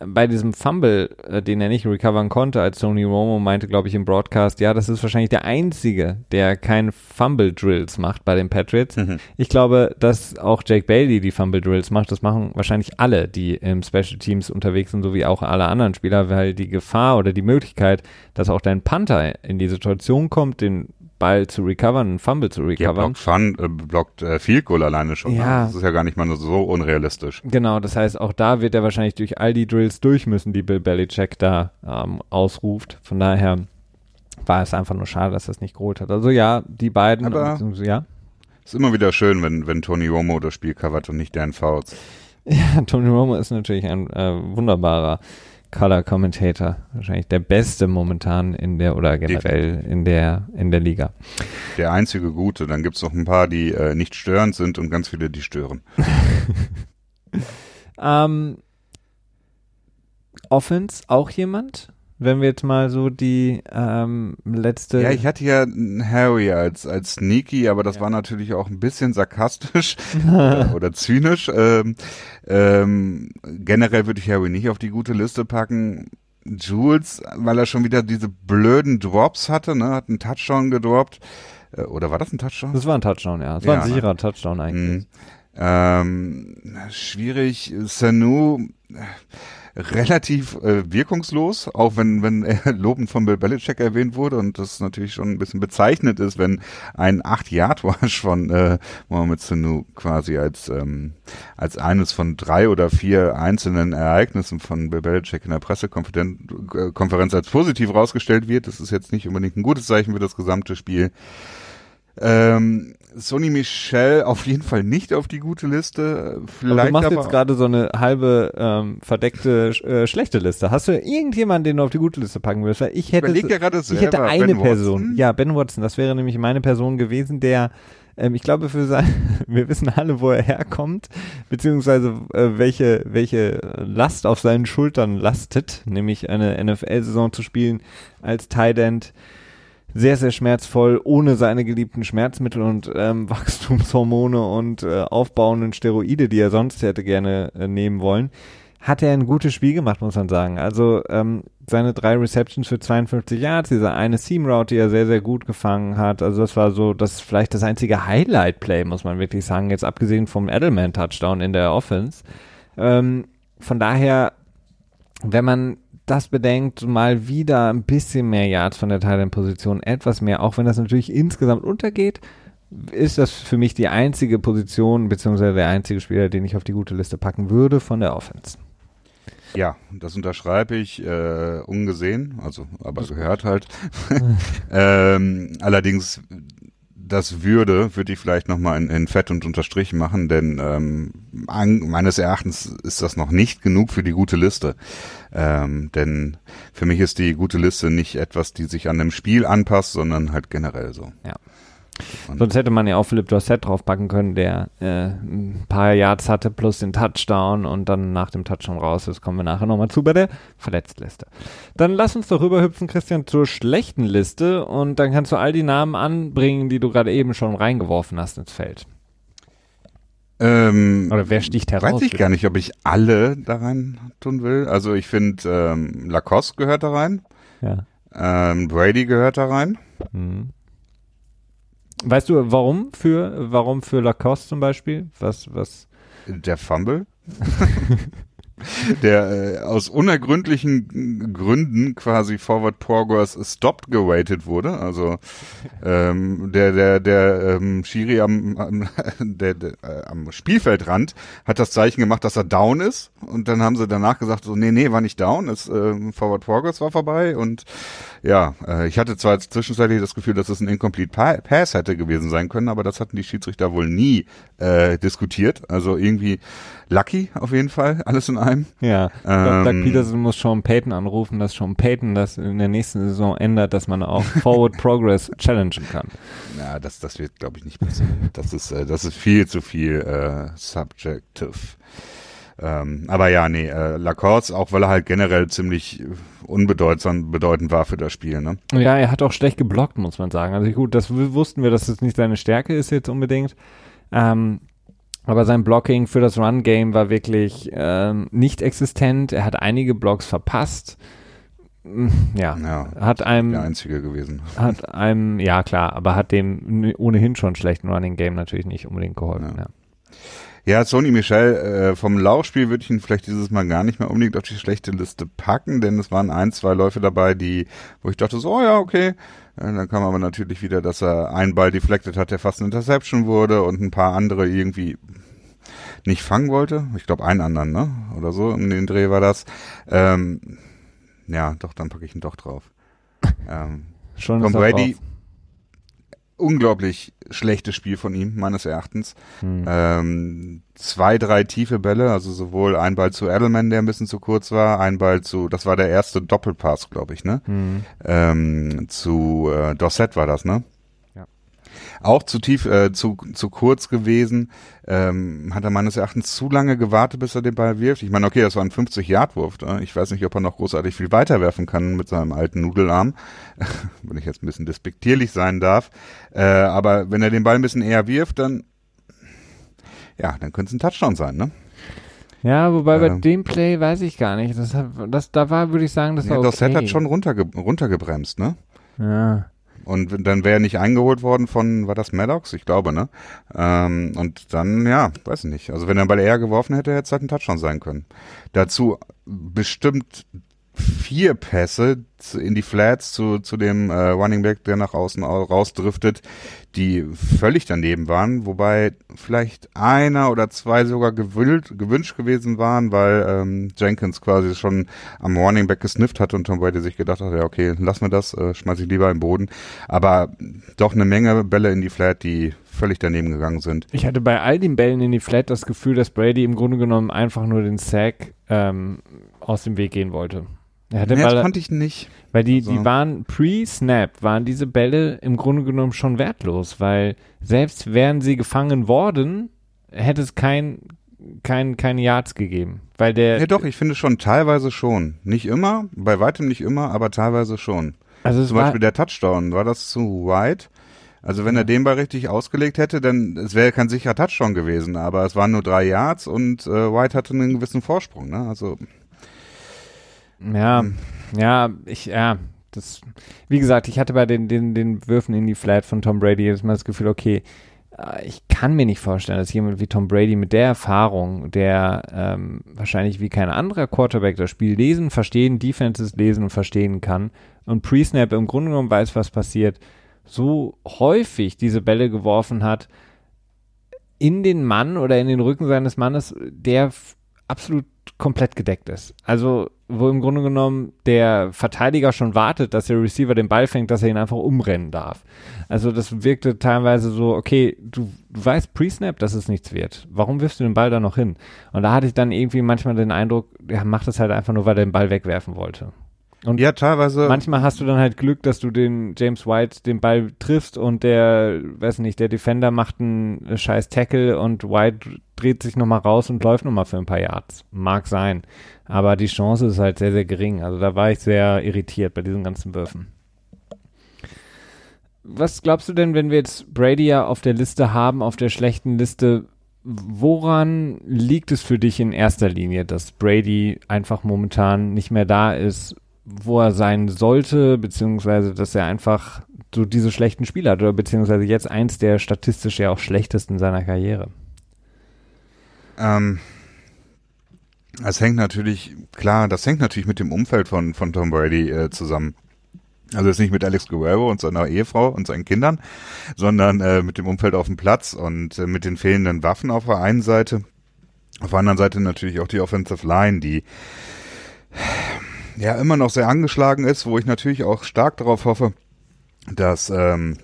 bei diesem Fumble, äh, den er nicht recovern konnte, als Tony Romo meinte, glaube ich, im Broadcast, ja, das ist wahrscheinlich der Einzige, der keine Fumble-Drills macht bei den Patriots. Mhm. Ich glaube, dass auch Jake Bailey die Fumble-Drills macht. Das machen wahrscheinlich alle, die im Special Teams unterwegs sind, so wie auch alle anderen Spieler, weil die Gefahr oder die Möglichkeit, dass auch dein Panther in die Situation kommt, den Ball zu recovern, einen Fumble zu recovern. Ja, blockt, Fun, äh, blockt äh, Field Goal alleine schon. Ne? Ja. Ne? Das ist ja gar nicht mal so unrealistisch. Genau, das heißt, auch da wird er wahrscheinlich durch all die Drills durch müssen, die Bill Belichick da ähm, ausruft. Von daher war es einfach nur schade, dass das nicht geholt hat. Also ja, die beiden, Aber ja. Ist immer wieder schön, wenn, wenn Tony Romo das Spiel covert und nicht Dan Fouts. Ja, Tony Romo ist natürlich ein äh, wunderbarer Color Commentator. Wahrscheinlich der beste momentan in der oder generell in der in der Liga. Der einzige gute. Dann gibt es noch ein paar, die äh, nicht störend sind und ganz viele, die stören. ähm, Offense auch jemand? Wenn wir jetzt mal so die ähm, letzte. Ja, ich hatte ja Harry als, als Sneaky, aber das ja. war natürlich auch ein bisschen sarkastisch oder, oder, zynisch. Ähm, ähm, generell würde ich Harry nicht auf die gute Liste packen. Jules, weil er schon wieder diese blöden Drops hatte, ne, hat einen Touchdown gedroppt. Äh, oder war das ein Touchdown? Das war ein Touchdown, ja. Das ja. war ein sicherer Touchdown eigentlich. Mhm. Ähm, schwierig. Sanu relativ äh, wirkungslos, auch wenn, wenn er lobend von Bill Belichick erwähnt wurde und das natürlich schon ein bisschen bezeichnet ist, wenn ein 8-Yard-Wash von äh, Mohamed Sanu quasi als, ähm, als eines von drei oder vier einzelnen Ereignissen von Bill Belichick in der Pressekonferenz als positiv rausgestellt wird. Das ist jetzt nicht unbedingt ein gutes Zeichen für das gesamte Spiel. Ähm, Sony Michel auf jeden Fall nicht auf die gute Liste. Vielleicht aber du machst jetzt gerade so eine halbe ähm, verdeckte äh, schlechte Liste. Hast du irgendjemanden, den du auf die gute Liste packen willst? Weil ich hätte, ich, ja selber, ich hätte eine ben Person. Watson. Ja, Ben Watson. Das wäre nämlich meine Person gewesen, der ähm, ich glaube, für sein, wir wissen alle, wo er herkommt, beziehungsweise äh, welche, welche Last auf seinen Schultern lastet, nämlich eine NFL-Saison zu spielen als Tight End sehr, sehr schmerzvoll, ohne seine geliebten Schmerzmittel und ähm, Wachstumshormone und äh, aufbauenden Steroide, die er sonst hätte gerne äh, nehmen wollen, hat er ein gutes Spiel gemacht, muss man sagen. Also ähm, seine drei Receptions für 52 Yards, diese eine Seam Route, die er sehr, sehr gut gefangen hat. Also das war so, das vielleicht das einzige Highlight-Play, muss man wirklich sagen, jetzt abgesehen vom Edelman-Touchdown in der Offense. Ähm, von daher, wenn man das bedenkt, mal wieder ein bisschen mehr Yards von der Thailand-Position, etwas mehr, auch wenn das natürlich insgesamt untergeht, ist das für mich die einzige Position, beziehungsweise der einzige Spieler, den ich auf die gute Liste packen würde von der Offense. Ja, das unterschreibe ich äh, ungesehen, also aber gehört halt. ähm, allerdings das würde, würde ich vielleicht nochmal in, in Fett und Unterstrich machen, denn ähm, an, meines Erachtens ist das noch nicht genug für die gute Liste. Ähm, denn für mich ist die gute Liste nicht etwas, die sich an dem Spiel anpasst, sondern halt generell so. Ja. Sonst hätte man ja auch Philipp Dorset draufpacken können, der äh, ein paar Yards hatte plus den Touchdown und dann nach dem Touchdown raus ist. Kommen wir nachher nochmal zu bei der Verletztliste. Dann lass uns doch rüberhüpfen, Christian, zur schlechten Liste und dann kannst du all die Namen anbringen, die du gerade eben schon reingeworfen hast ins Feld. Ähm, Oder wer sticht heraus? Weiß ich bitte? gar nicht, ob ich alle da rein tun will. Also ich finde, ähm, Lacoste gehört da rein, Ja. ähm, Brady gehört da rein. Mhm. Weißt du, warum für, warum für Lacoste zum Beispiel? Was, was? Der Fumble. der äh, aus unergründlichen Gründen quasi Forward Progress stopped gewaitet wurde. Also ähm, der der der ähm, Schiri am am, der, der, äh, am Spielfeldrand hat das Zeichen gemacht, dass er down ist und dann haben sie danach gesagt so nee nee war nicht down, ist ähm, Forward Progress war vorbei und ja äh, ich hatte zwar zwischenzeitlich das Gefühl, dass es ein incomplete Pa- Pass hätte gewesen sein können, aber das hatten die Schiedsrichter wohl nie äh, diskutiert. Also irgendwie lucky auf jeden Fall alles in einem. Ja, Ähm, Doug Peterson muss Sean Payton anrufen, dass Sean Payton das in der nächsten Saison ändert, dass man auch Forward Progress challengen kann. Ja, das, das wird, glaube ich, nicht passieren. Das ist, äh, das ist viel zu viel äh, subjective. Ähm, aber ja, nee, äh, Lacoste, auch weil er halt generell ziemlich äh, unbedeutsam bedeutend war für das Spiel, ne? Ja, er hat auch schlecht geblockt, muss man sagen. Also gut, das wussten wir, dass das nicht seine Stärke ist jetzt unbedingt. Ähm, aber sein Blocking für das Run-Game war wirklich ähm, nicht existent. Er hat einige Blocks verpasst. Mm, Ja, Ja, hat einem der einzige gewesen. hat einem, ja klar, aber hat dem ohnehin schon schlechten Running Game natürlich nicht unbedingt geholfen. Ja. Ja. Ja, Sony Michel, äh, vom Laufspiel würde ich ihn vielleicht dieses Mal gar nicht mehr unbedingt auf die schlechte Liste packen, denn es waren ein, zwei Läufe dabei, die, wo ich dachte so, oh ja, okay. Dann kam aber natürlich wieder, dass er einen Ball deflected hat, der fast eine Interception wurde und ein paar andere irgendwie nicht fangen wollte. Ich glaube, einen anderen, ne? Oder so, um den Dreh war das. Ähm, ja, doch, dann packe ich ihn doch drauf. ähm, Schon Tom Brady, drauf. Unglaublich schlechtes Spiel von ihm, meines Erachtens. Hm. Ähm, zwei, drei tiefe Bälle, also sowohl ein Ball zu Edelman, der ein bisschen zu kurz war, ein Ball zu, das war der erste Doppelpass, glaube ich, ne? Hm. Ähm, zu äh, Dorset war das, ne? Auch zu tief, äh, zu, zu kurz gewesen. Ähm, hat er meines Erachtens zu lange gewartet, bis er den Ball wirft. Ich meine, okay, das war ein 50-Yard-Wurf. Ne? Ich weiß nicht, ob er noch großartig viel weiter werfen kann mit seinem alten Nudelarm. wenn ich jetzt ein bisschen despektierlich sein darf. Äh, aber wenn er den Ball ein bisschen eher wirft, dann ja, dann könnte es ein Touchdown sein, ne? Ja, wobei bei Ähm. dem Play weiß ich gar nicht. Das, das da war, würde ich sagen, das Ja, war okay. Dorset hat schon runterge runtergebremst, ne? Ja. Und dann wäre er nicht eingeholt worden von, war das Maddox? Ich glaube, ne? Ähm, und dann, ja, weiß ich nicht. Also wenn er den Ball eher geworfen hätte, hätte es halt ein Touchdown sein können. Dazu bestimmt vier Pässe in die Flats zu, zu dem äh, Running Back, der nach außen au- rausdriftet, die völlig daneben waren, wobei vielleicht einer oder zwei sogar gewünscht, gewünscht gewesen waren, weil ähm, Jenkins quasi schon am Running Back gesnifft hat und Tom Brady sich gedacht hat, ja okay, lass mir das, äh, schmeiß ich lieber im Boden. Aber doch eine Menge Bälle in die Flat, die völlig daneben gegangen sind. Ich hatte bei all den Bällen in die Flat das Gefühl, dass Brady im Grunde genommen einfach nur den Sack ähm, aus dem Weg gehen wollte. Hatte Nee, das konnte ich nicht. weil die, also- die waren pre-Snap, waren diese Bälle im Grunde genommen schon wertlos, weil selbst wären sie gefangen worden, hätte es kein, kein, keine Yards gegeben. Weil der, Ja doch, ich finde schon teilweise schon. Nicht immer, bei weitem nicht immer, aber teilweise schon. also Zum Beispiel der Touchdown, war das zu weit? Also wenn er den Ball richtig ausgelegt hätte, dann es wäre kein sicherer Touchdown gewesen, aber es waren nur drei Yards und äh, White hatte einen gewissen Vorsprung. Ne? Also Ja, Hm. ja, ich, ja, das, wie gesagt, ich hatte bei den, den, den Würfen in die Flat von Tom Brady jedes Mal das Gefühl, okay, äh, ich kann mir nicht vorstellen, dass jemand wie Tom Brady mit der Erfahrung, der ähm, wahrscheinlich wie kein anderer Quarterback das Spiel lesen, verstehen, Defenses lesen und verstehen kann und Pre-Snap im Grunde genommen weiß, was passiert, so häufig diese Bälle geworfen hat in den Mann oder in den Rücken seines Mannes, der absolut komplett gedeckt ist. Also wo im Grunde genommen der Verteidiger schon wartet, dass der Receiver den Ball fängt, dass er ihn einfach umrennen darf. Also das wirkte teilweise so, okay, du, du weißt Pre-Snap, dass es nichts wird. Warum wirfst du den Ball da noch hin? Und da hatte ich dann irgendwie manchmal den Eindruck, er macht das halt einfach nur, weil er den Ball wegwerfen wollte. Und ja, teilweise. Manchmal hast du dann halt Glück, dass du den James White den Ball triffst und der, weiß nicht, der Defender macht einen scheiß Tackle und White dreht sich nochmal raus und läuft nochmal für ein paar Yards. Mag sein. Aber die Chance ist halt sehr, sehr gering. Also da war ich sehr irritiert bei diesen ganzen Würfen. Was glaubst du denn, wenn wir jetzt Brady ja auf der Liste haben, auf der schlechten Liste, woran liegt es für dich in erster Linie, dass Brady einfach momentan nicht mehr da ist, wo er sein sollte, beziehungsweise dass er einfach so diese schlechten Spiele hat, oder beziehungsweise jetzt eins der statistisch ja auch schlechtesten seiner Karriere? Ähm, das hängt natürlich, klar, das hängt natürlich mit dem Umfeld von, von Tom Brady äh, zusammen. Also jetzt nicht mit Alex Guerrero und seiner Ehefrau und seinen Kindern, sondern äh, mit dem Umfeld auf dem Platz und äh, mit den fehlenden Waffen auf der einen Seite. Auf der anderen Seite natürlich auch die Offensive Line, die ja immer noch sehr angeschlagen ist, wo ich natürlich auch stark darauf hoffe, dass ähm,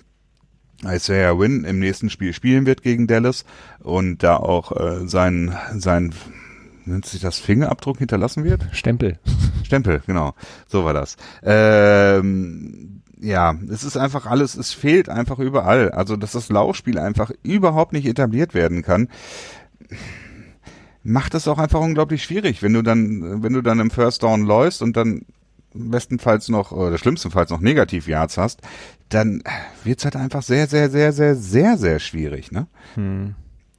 Isaiah Wynn im nächsten Spiel spielen wird gegen Dallas und da auch äh, sein sein nennt sich das Fingerabdruck hinterlassen wird? Stempel. Stempel, genau. So war das. Ähm, ja, es ist einfach alles, es fehlt einfach überall. Also, dass das Laufspiel einfach überhaupt nicht etabliert werden kann, macht es auch einfach unglaublich schwierig, wenn du dann, wenn du dann im First Down läufst und dann bestenfalls noch, oder schlimmstenfalls noch negativ Yards hast, dann wird's halt einfach sehr, sehr, sehr, sehr, sehr, sehr schwierig, ne? Hm.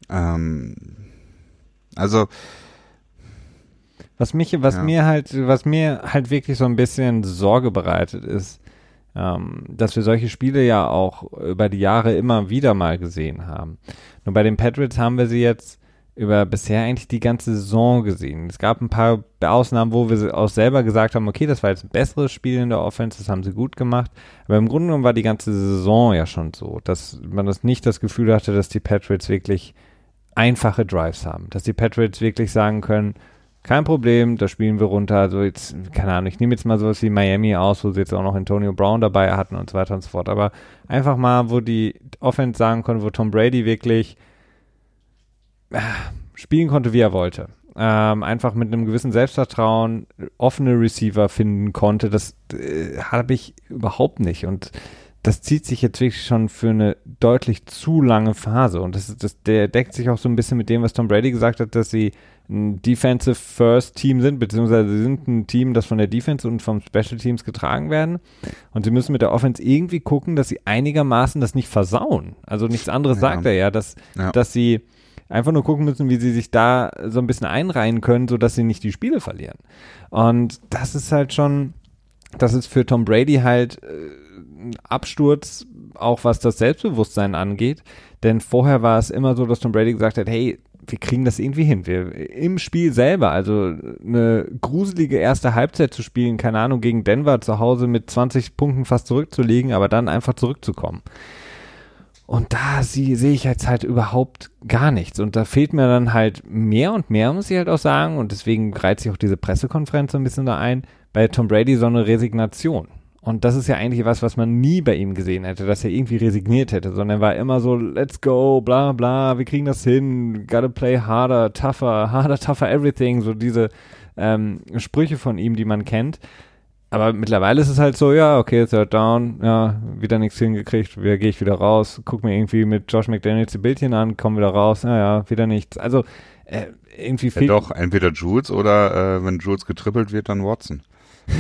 Ähm, also, was mich, was ja. mir halt, was mir halt wirklich so ein bisschen Sorge bereitet ist, ähm, dass wir solche Spiele ja auch über die Jahre immer wieder mal gesehen haben. Nur bei den Patriots haben wir sie jetzt über bisher eigentlich die ganze Saison gesehen. Es gab ein paar Ausnahmen, wo wir auch selber gesagt haben, okay, das war jetzt ein besseres Spiel in der Offense, das haben sie gut gemacht. Aber im Grunde genommen war die ganze Saison ja schon so, dass man das nicht das Gefühl hatte, dass die Patriots wirklich einfache Drives haben. Dass die Patriots wirklich sagen können, kein Problem, da spielen wir runter. Also jetzt, keine Ahnung, ich nehme jetzt mal sowas wie Miami aus, wo sie jetzt auch noch Antonio Brown dabei hatten und so weiter und so fort. Aber einfach mal, wo die Offense sagen konnte, wo Tom Brady wirklich äh, spielen konnte, wie er wollte. Ähm, einfach mit einem gewissen Selbstvertrauen offene Receiver finden konnte, das äh, habe ich überhaupt nicht. Und das zieht sich jetzt wirklich schon für eine deutlich zu lange Phase. Und das, das der deckt sich auch so ein bisschen mit dem, was Tom Brady gesagt hat, dass sie ein Defensive First Team sind, beziehungsweise sie sind ein Team, das von der Defense und vom Special Teams getragen werden. Und sie müssen mit der Offense irgendwie gucken, dass sie einigermaßen das nicht versauen. Also nichts anderes ja. sagt er ja, dass, ja. dass sie einfach nur gucken müssen, wie sie sich da so ein bisschen einreihen können, sodass sie nicht die Spiele verlieren. Und das ist halt schon, das ist für Tom Brady halt äh, Absturz, auch was das Selbstbewusstsein angeht. Denn vorher war es immer so, dass Tom Brady gesagt hat, hey, wir kriegen das irgendwie hin. Wir im Spiel selber, also eine gruselige erste Halbzeit zu spielen, keine Ahnung, gegen Denver zu Hause mit 20 Punkten fast zurückzulegen, aber dann einfach zurückzukommen. Und da sehe ich jetzt halt überhaupt gar nichts. Und da fehlt mir dann halt mehr und mehr, muss ich halt auch sagen. Und deswegen reizt sich auch diese Pressekonferenz so ein bisschen da ein, bei Tom Brady so eine Resignation. Und das ist ja eigentlich was, was man nie bei ihm gesehen hätte, dass er irgendwie resigniert hätte, sondern er war immer so, let's go, bla bla, wir kriegen das hin, gotta play harder, tougher, harder, tougher, everything, so diese ähm, Sprüche von ihm, die man kennt. Aber mittlerweile ist es halt so, ja, okay, third down, ja, wieder nichts hingekriegt, wieder gehe ich wieder raus, guck mir irgendwie mit Josh McDaniels die Bildchen an, komm wieder raus, naja, wieder nichts. Also äh, irgendwie fehlt... Ja doch, entweder Jules oder äh, wenn Jules getrippelt wird, dann Watson.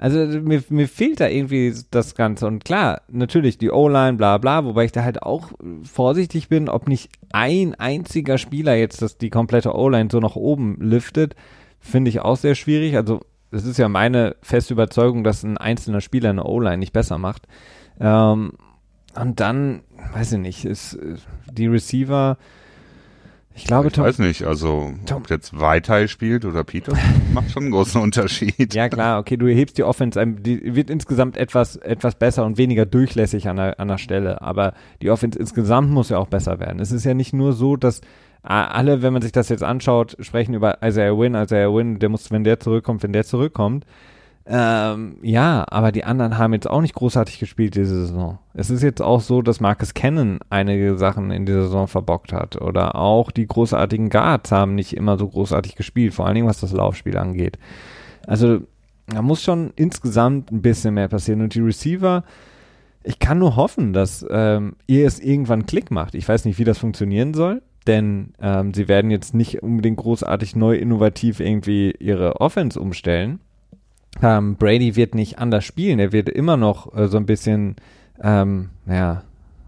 Also mir, mir fehlt da irgendwie das Ganze. Und klar, natürlich die O-Line, bla bla, wobei ich da halt auch vorsichtig bin, ob nicht ein einziger Spieler jetzt das die komplette O-Line so nach oben liftet, finde ich auch sehr schwierig. Also es ist ja meine feste Überzeugung, dass ein einzelner Spieler eine O-Line nicht besser macht. Ähm, und dann, weiß ich nicht, ist die Receiver ich glaube, ich Tom, weiß nicht, also Tom, ob jetzt Weitei spielt oder Peter, macht schon einen großen Unterschied. Ja klar, okay, du hebst die Offense, die wird insgesamt etwas etwas besser und weniger durchlässig an der, an der Stelle, aber die Offense insgesamt muss ja auch besser werden. Es ist ja nicht nur so, dass alle, wenn man sich das jetzt anschaut, sprechen über Isaiah Win, Isaiah Win, der muss, wenn der zurückkommt, wenn der zurückkommt. Ähm, ja, aber die anderen haben jetzt auch nicht großartig gespielt diese Saison. Es ist jetzt auch so, dass Marcus Cannon einige Sachen in dieser Saison verbockt hat. Oder auch die großartigen Guards haben nicht immer so großartig gespielt, vor allen Dingen was das Laufspiel angeht. Also da muss schon insgesamt ein bisschen mehr passieren. Und die Receiver, ich kann nur hoffen, dass ähm, ihr es irgendwann Klick macht. Ich weiß nicht, wie das funktionieren soll, denn ähm, sie werden jetzt nicht unbedingt großartig neu innovativ irgendwie ihre Offense umstellen. Ähm, Brady wird nicht anders spielen. Er wird immer noch äh, so ein bisschen, ähm, naja,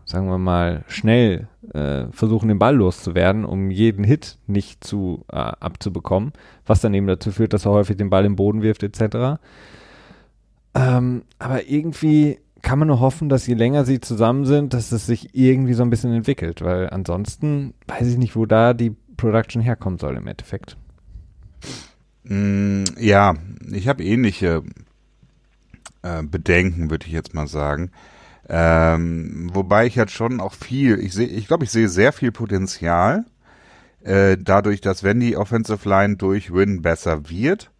sagen wir mal, schnell äh, versuchen, den Ball loszuwerden, um jeden Hit nicht zu äh, abzubekommen, was dann eben dazu führt, dass er häufig den Ball im Boden wirft, etc. Ähm, aber irgendwie kann man nur hoffen, dass je länger sie zusammen sind, dass es sich irgendwie so ein bisschen entwickelt, weil ansonsten weiß ich nicht, wo da die Production herkommen soll im Endeffekt. Mm, ja, ich habe ähnliche äh, Bedenken, würde ich jetzt mal sagen. Ähm, wobei ich jetzt schon auch viel, ich sehe, ich glaube, ich sehe sehr viel Potenzial, äh, dadurch, dass wenn die Offensive Line durch Win besser wird,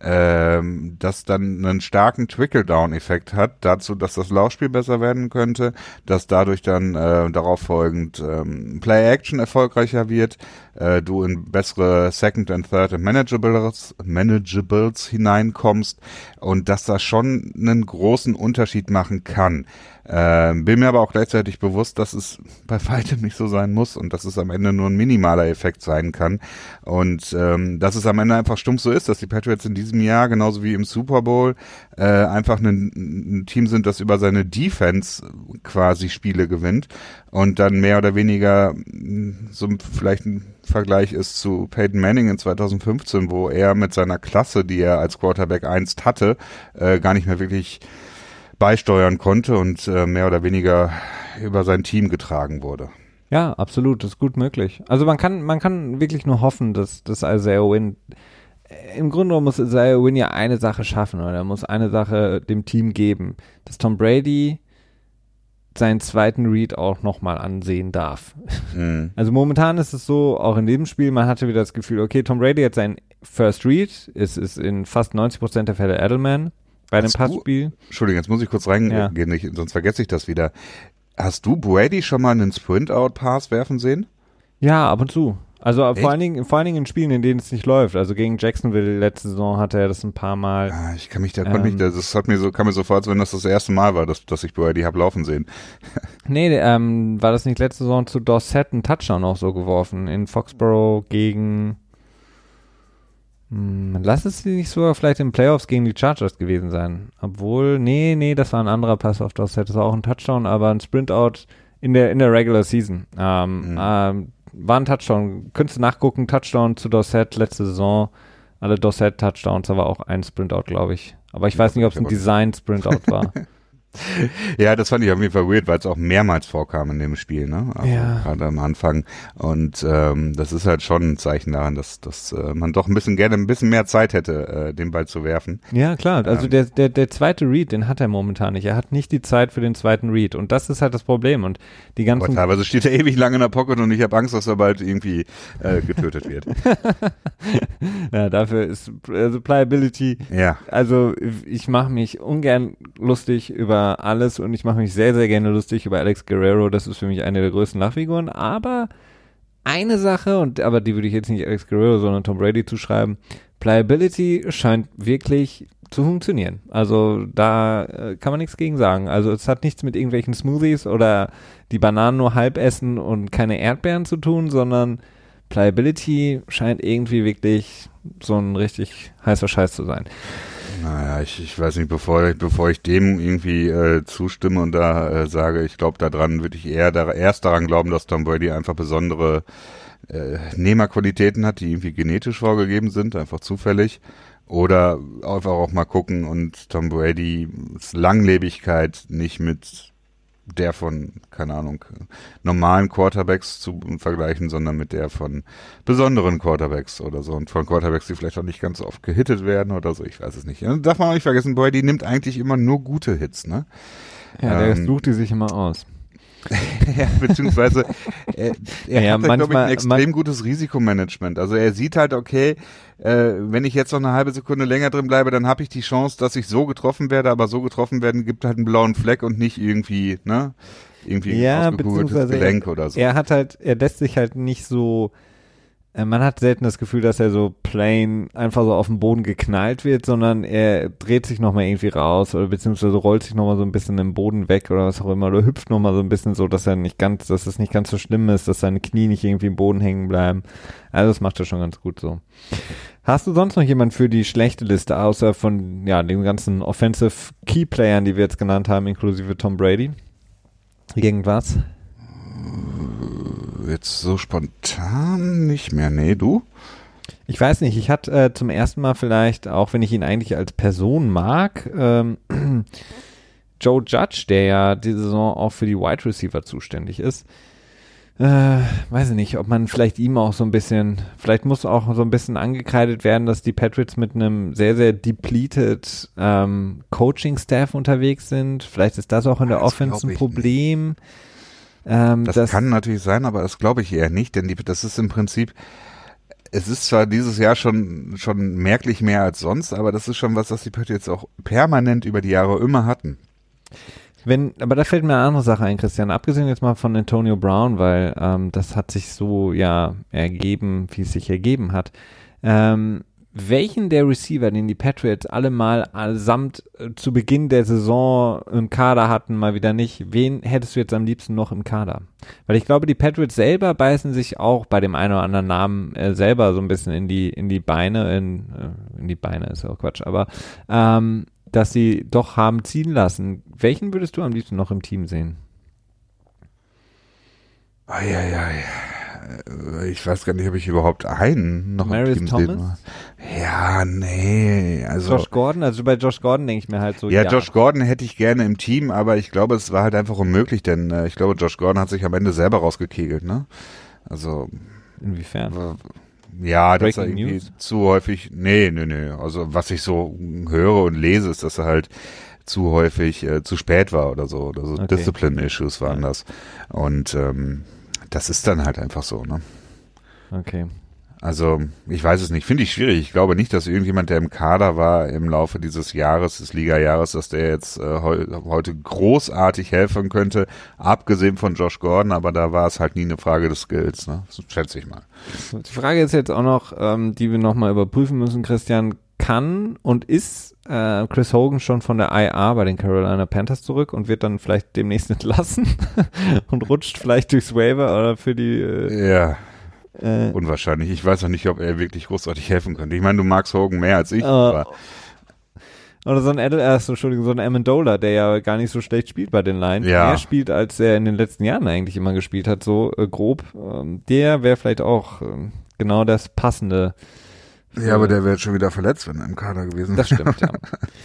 ähm, das dann einen starken Trickle-Down-Effekt hat, dazu, dass das Laufspiel besser werden könnte, dass dadurch dann äh, darauf folgend ähm, Play-Action erfolgreicher wird, äh, du in bessere Second and Third and Manageables, Manageables hineinkommst und dass das schon einen großen Unterschied machen kann. Ähm, bin mir aber auch gleichzeitig bewusst, dass es bei weitem nicht so sein muss und dass es am Ende nur ein minimaler Effekt sein kann. Und ähm, dass es am Ende einfach stumpf so ist, dass die Patriots in diesem Jahr, genauso wie im Super Bowl, äh, einfach ein, ein Team sind, das über seine Defense quasi Spiele gewinnt und dann mehr oder weniger hm, so vielleicht Vergleich ist zu Peyton Manning in 2015, wo er mit seiner Klasse, die er als Quarterback einst hatte, äh, gar nicht mehr wirklich beisteuern konnte und äh, mehr oder weniger über sein Team getragen wurde. Ja, absolut, das ist gut möglich. Also man kann, man kann wirklich nur hoffen, dass, dass Isaiah Win, im Grunde muss Isaiah Win ja eine Sache schaffen oder er muss eine Sache dem Team geben, dass Tom Brady seinen zweiten Read auch nochmal ansehen darf. Mhm. Also momentan ist es so, auch in dem Spiel, man hatte wieder das Gefühl, okay, Tom Brady hat seinen First Read, es ist in fast 90% der Fälle Edelman. Bei einem Passspiel. Entschuldigung, jetzt muss ich kurz reingehen, ja. sonst vergesse ich das wieder. Hast du Brady schon mal einen Sprint-Out-Pass werfen sehen? Ja, ab und zu. Also Echt? vor allen, Dingen, vor allen Dingen in Spielen, in denen es nicht läuft. Also gegen Jacksonville letzte Saison hatte er das ein paar Mal. Ah, ich kann mich, da ähm, mich, das hat mir so, kam mir so vor, als wenn das das erste Mal war, dass, dass ich Brady hab laufen sehen. nee, ähm, war das nicht letzte Saison zu Dorset ein Touchdown auch so geworfen in Foxborough gegen hm, lass es nicht sogar vielleicht in Playoffs gegen die Chargers gewesen sein. Obwohl, nee, nee, das war ein anderer Pass auf das. Das war auch ein Touchdown, aber ein Sprint-Out in der, in der Regular Season. Ähm, mhm. ähm, war ein Touchdown. Könntest du nachgucken, Touchdown zu Dorset letzte Saison. Alle Dorset-Touchdowns, aber auch ein Sprint-Out, glaube ich. Aber ich weiß nicht, ob es ein Design-Sprint-Out war. ja, das fand ich auf jeden Fall weird, weil es auch mehrmals vorkam in dem Spiel, ne? Also ja. Gerade am Anfang. Und ähm, das ist halt schon ein Zeichen daran, dass, dass äh, man doch ein bisschen gerne ein bisschen mehr Zeit hätte, äh, den Ball zu werfen. Ja, klar. Also ähm, der, der, der zweite Read, den hat er momentan nicht. Er hat nicht die Zeit für den zweiten Read. Und das ist halt das Problem. Und die ganzen. Aber teilweise steht er ewig lange in der Pocket und ich habe Angst, dass er bald irgendwie äh, getötet wird. ja, dafür ist also Pliability. Ja. Also ich mache mich ungern lustig über alles und ich mache mich sehr, sehr gerne lustig über Alex Guerrero. Das ist für mich eine der größten Lachfiguren. Aber eine Sache, und aber die würde ich jetzt nicht Alex Guerrero, sondern Tom Brady zuschreiben. Pliability scheint wirklich zu funktionieren. Also da äh, kann man nichts gegen sagen. Also es hat nichts mit irgendwelchen Smoothies oder die Bananen nur halb essen und keine Erdbeeren zu tun, sondern Pliability scheint irgendwie wirklich so ein richtig heißer Scheiß zu sein. Naja, ich, ich weiß nicht, bevor bevor ich dem irgendwie äh, zustimme und da äh, sage, ich glaube daran, würde ich eher da, erst daran glauben, dass Tom Brady einfach besondere äh, Nehmerqualitäten hat, die irgendwie genetisch vorgegeben sind, einfach zufällig. Oder einfach auch mal gucken und Tom Brady's Langlebigkeit nicht mit der von, keine Ahnung, normalen Quarterbacks zu vergleichen, sondern mit der von besonderen Quarterbacks oder so. Und von Quarterbacks, die vielleicht auch nicht ganz so oft gehittet werden oder so, ich weiß es nicht. Und darf man auch nicht vergessen, Brady nimmt eigentlich immer nur gute Hits, ne? Ja, der ähm, sucht die sich immer aus. Ja, beziehungsweise äh, er Ja, hat, glaube ich, manchmal- ein extrem gutes Risikomanagement. Also er sieht halt, okay, äh, wenn ich jetzt noch eine halbe Sekunde länger drin bleibe, dann habe ich die Chance, dass ich so getroffen werde, aber so getroffen werden gibt halt einen blauen Fleck und nicht irgendwie, ne? Irgendwie Ja, beziehungsweise Gelenk oder so. Er hat halt, er lässt sich halt nicht so, man hat selten das Gefühl, dass er so plain einfach so auf den Boden geknallt wird, sondern er dreht sich nochmal irgendwie raus oder beziehungsweise rollt sich nochmal so ein bisschen im Boden weg oder was auch immer oder hüpft nochmal so ein bisschen so, dass er nicht ganz, dass es nicht ganz so schlimm ist, dass seine Knie nicht irgendwie im Boden hängen bleiben. Also das macht er schon ganz gut so. Hast du sonst noch jemand für die schlechte Liste, außer von ja, den ganzen Offensive Key Playern, die wir jetzt genannt haben, inklusive Tom Brady? Irgendwas? Jetzt so spontan nicht mehr. Nee, du? Ich weiß nicht, ich hatte äh, zum ersten Mal vielleicht, auch wenn ich ihn eigentlich als Person mag, ähm, Joe Judge, der ja diese Saison auch für die Wide Receiver zuständig ist. Äh, weiß ich nicht, ob man vielleicht ihm auch so ein bisschen, vielleicht muss auch so ein bisschen angekreidet werden, dass die Patriots mit einem sehr, sehr depleted ähm, Coaching-Staff unterwegs sind. Vielleicht ist das auch in der Das Offense ein Problem. Ähm, Das, kann natürlich sein, aber das glaube ich eher nicht, denn die, das ist im Prinzip, es ist zwar dieses Jahr schon, schon merklich mehr als sonst, aber das ist schon was, was die Patriots auch permanent über die Jahre immer hatten. Wenn, aber da fällt mir eine andere Sache ein, Christian. Abgesehen jetzt mal von Antonio Brown, weil ähm, das hat sich so ja ergeben, wie es sich ergeben hat. Ähm, welchen der Receiver, den die Patriots alle mal allesamt äh, zu Beginn der Saison im Kader hatten, mal wieder nicht, wen hättest du jetzt am liebsten noch im Kader? Weil ich glaube, die Patriots selber beißen sich auch bei dem einen oder anderen Namen äh, selber so ein bisschen in die, in die Beine, in, äh, in die Beine ist ja auch Quatsch, aber ähm, dass sie doch haben ziehen lassen. Welchen würdest du am liebsten noch im Team sehen? Eieiei. Äh, Ich weiß gar nicht, ob ich überhaupt einen noch Marius im Team Thomas? sehen Ja, nee, also. Josh Gordon, also bei Josh Gordon denke ich mir halt so, ja, Josh Gordon hätte ich gerne im Team, aber ich glaube, es war halt einfach unmöglich, denn äh, ich glaube, Josh Gordon hat sich am Ende selber rausgekegelt, ne? Also, Inwiefern? ja, dass er Breaking irgendwie News? zu häufig, nee, nee, nee, also was ich so höre und lese, ist, dass er halt zu häufig äh, zu spät war oder so, oder so Okay. Discipline-Issues waren Ja. das und ähm, das ist dann halt einfach so, ne? Okay. Also, ich weiß es nicht. Finde ich schwierig. Ich glaube nicht, dass irgendjemand, der im Kader war im Laufe dieses Jahres, des Liga-Jahres, dass der jetzt äh, heu heute großartig helfen könnte, abgesehen von Josh Gordon, aber da war es halt nie eine Frage des Skills, ne? Das schätze ich mal. Die Frage ist jetzt auch noch, ähm, die wir nochmal überprüfen müssen, Christian, kann und ist äh, Chris Hogan schon von der IA bei den Carolina Panthers zurück und wird dann vielleicht demnächst entlassen und rutscht vielleicht durchs Waiver oder für die äh, Ja, äh, unwahrscheinlich. Ich weiß auch nicht, ob er wirklich großartig helfen könnte. Ich meine, du magst Hogan mehr als ich, Äh, aber Oder so ein Adel, äh, so, Entschuldigung, so ein Amendola, der ja gar nicht so schlecht spielt bei den Lions. Ja. Mehr spielt, als er in den letzten Jahren eigentlich immer gespielt hat, so äh, grob. Ähm, der wäre vielleicht auch ähm, genau das Passende. Ja, aber der wäre jetzt schon wieder verletzt, wenn er im Kader gewesen Das wäre. stimmt, ja.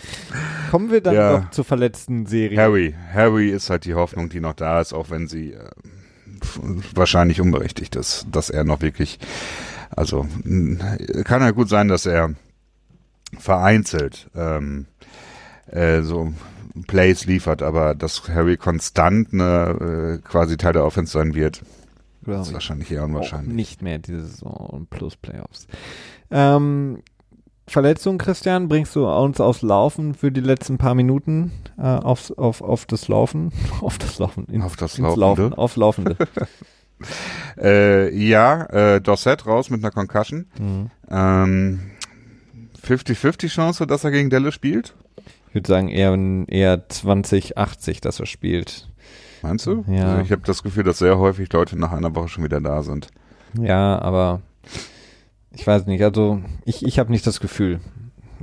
Kommen wir dann Ja. noch zur verletzten Serie. Harry, Harry ist halt die Hoffnung, die noch da ist, auch wenn sie äh, wahrscheinlich unberechtigt ist, dass er noch wirklich, also kann ja gut sein, dass er vereinzelt ähm, äh, so Plays liefert, aber dass Harry konstant eine äh, quasi Teil der Offense sein wird, ist ich. wahrscheinlich eher unwahrscheinlich. nicht mehr diese Saison und plus Playoffs. Ähm, Verletzung, Christian, bringst du uns aufs Laufen für die letzten paar Minuten äh, aufs, auf, auf das Laufen? auf das Laufen. ins- Auf das Laufende? Laufen, auf Laufende. Äh, ja, äh, Dorset raus mit einer Concussion. mhm. Ähm, 50-50 Chance, dass er gegen Dallas spielt? Ich würde sagen eher, eher 2080, dass er spielt. Meinst du? Ja. Also ich habe das Gefühl, dass sehr häufig Leute nach einer Woche schon wieder da sind. Ja, aber ich weiß nicht, also ich, ich habe nicht das Gefühl.